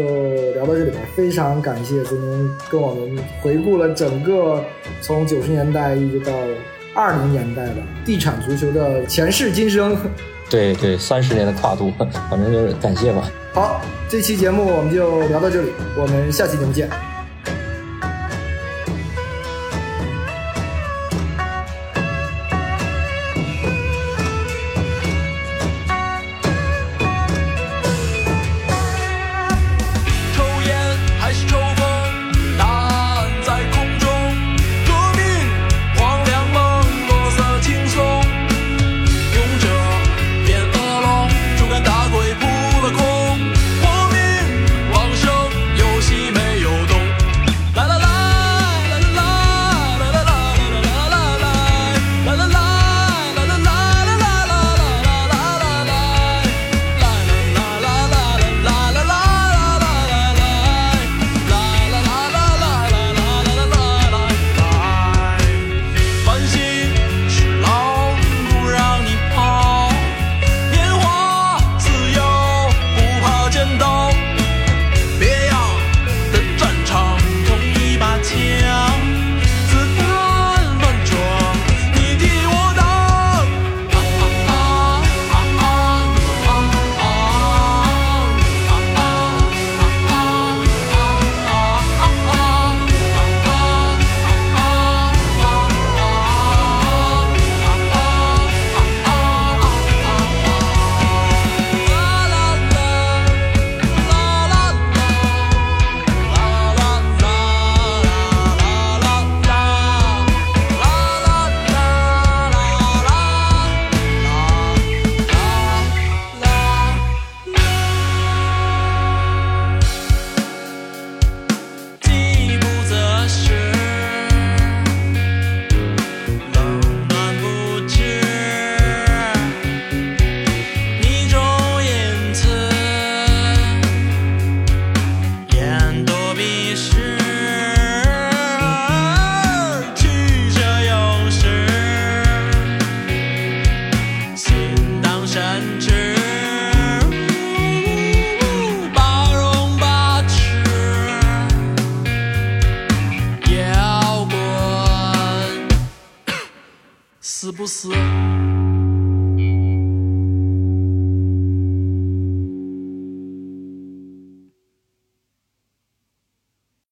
聊到这里吧。非常感谢孙东跟我们回顾了整个从九十年代一直到二零年代的地产足球的前世今生。对对，三十年的跨度，反正就是感谢吧。好，这期节目我们就聊到这里，我们下期节目见。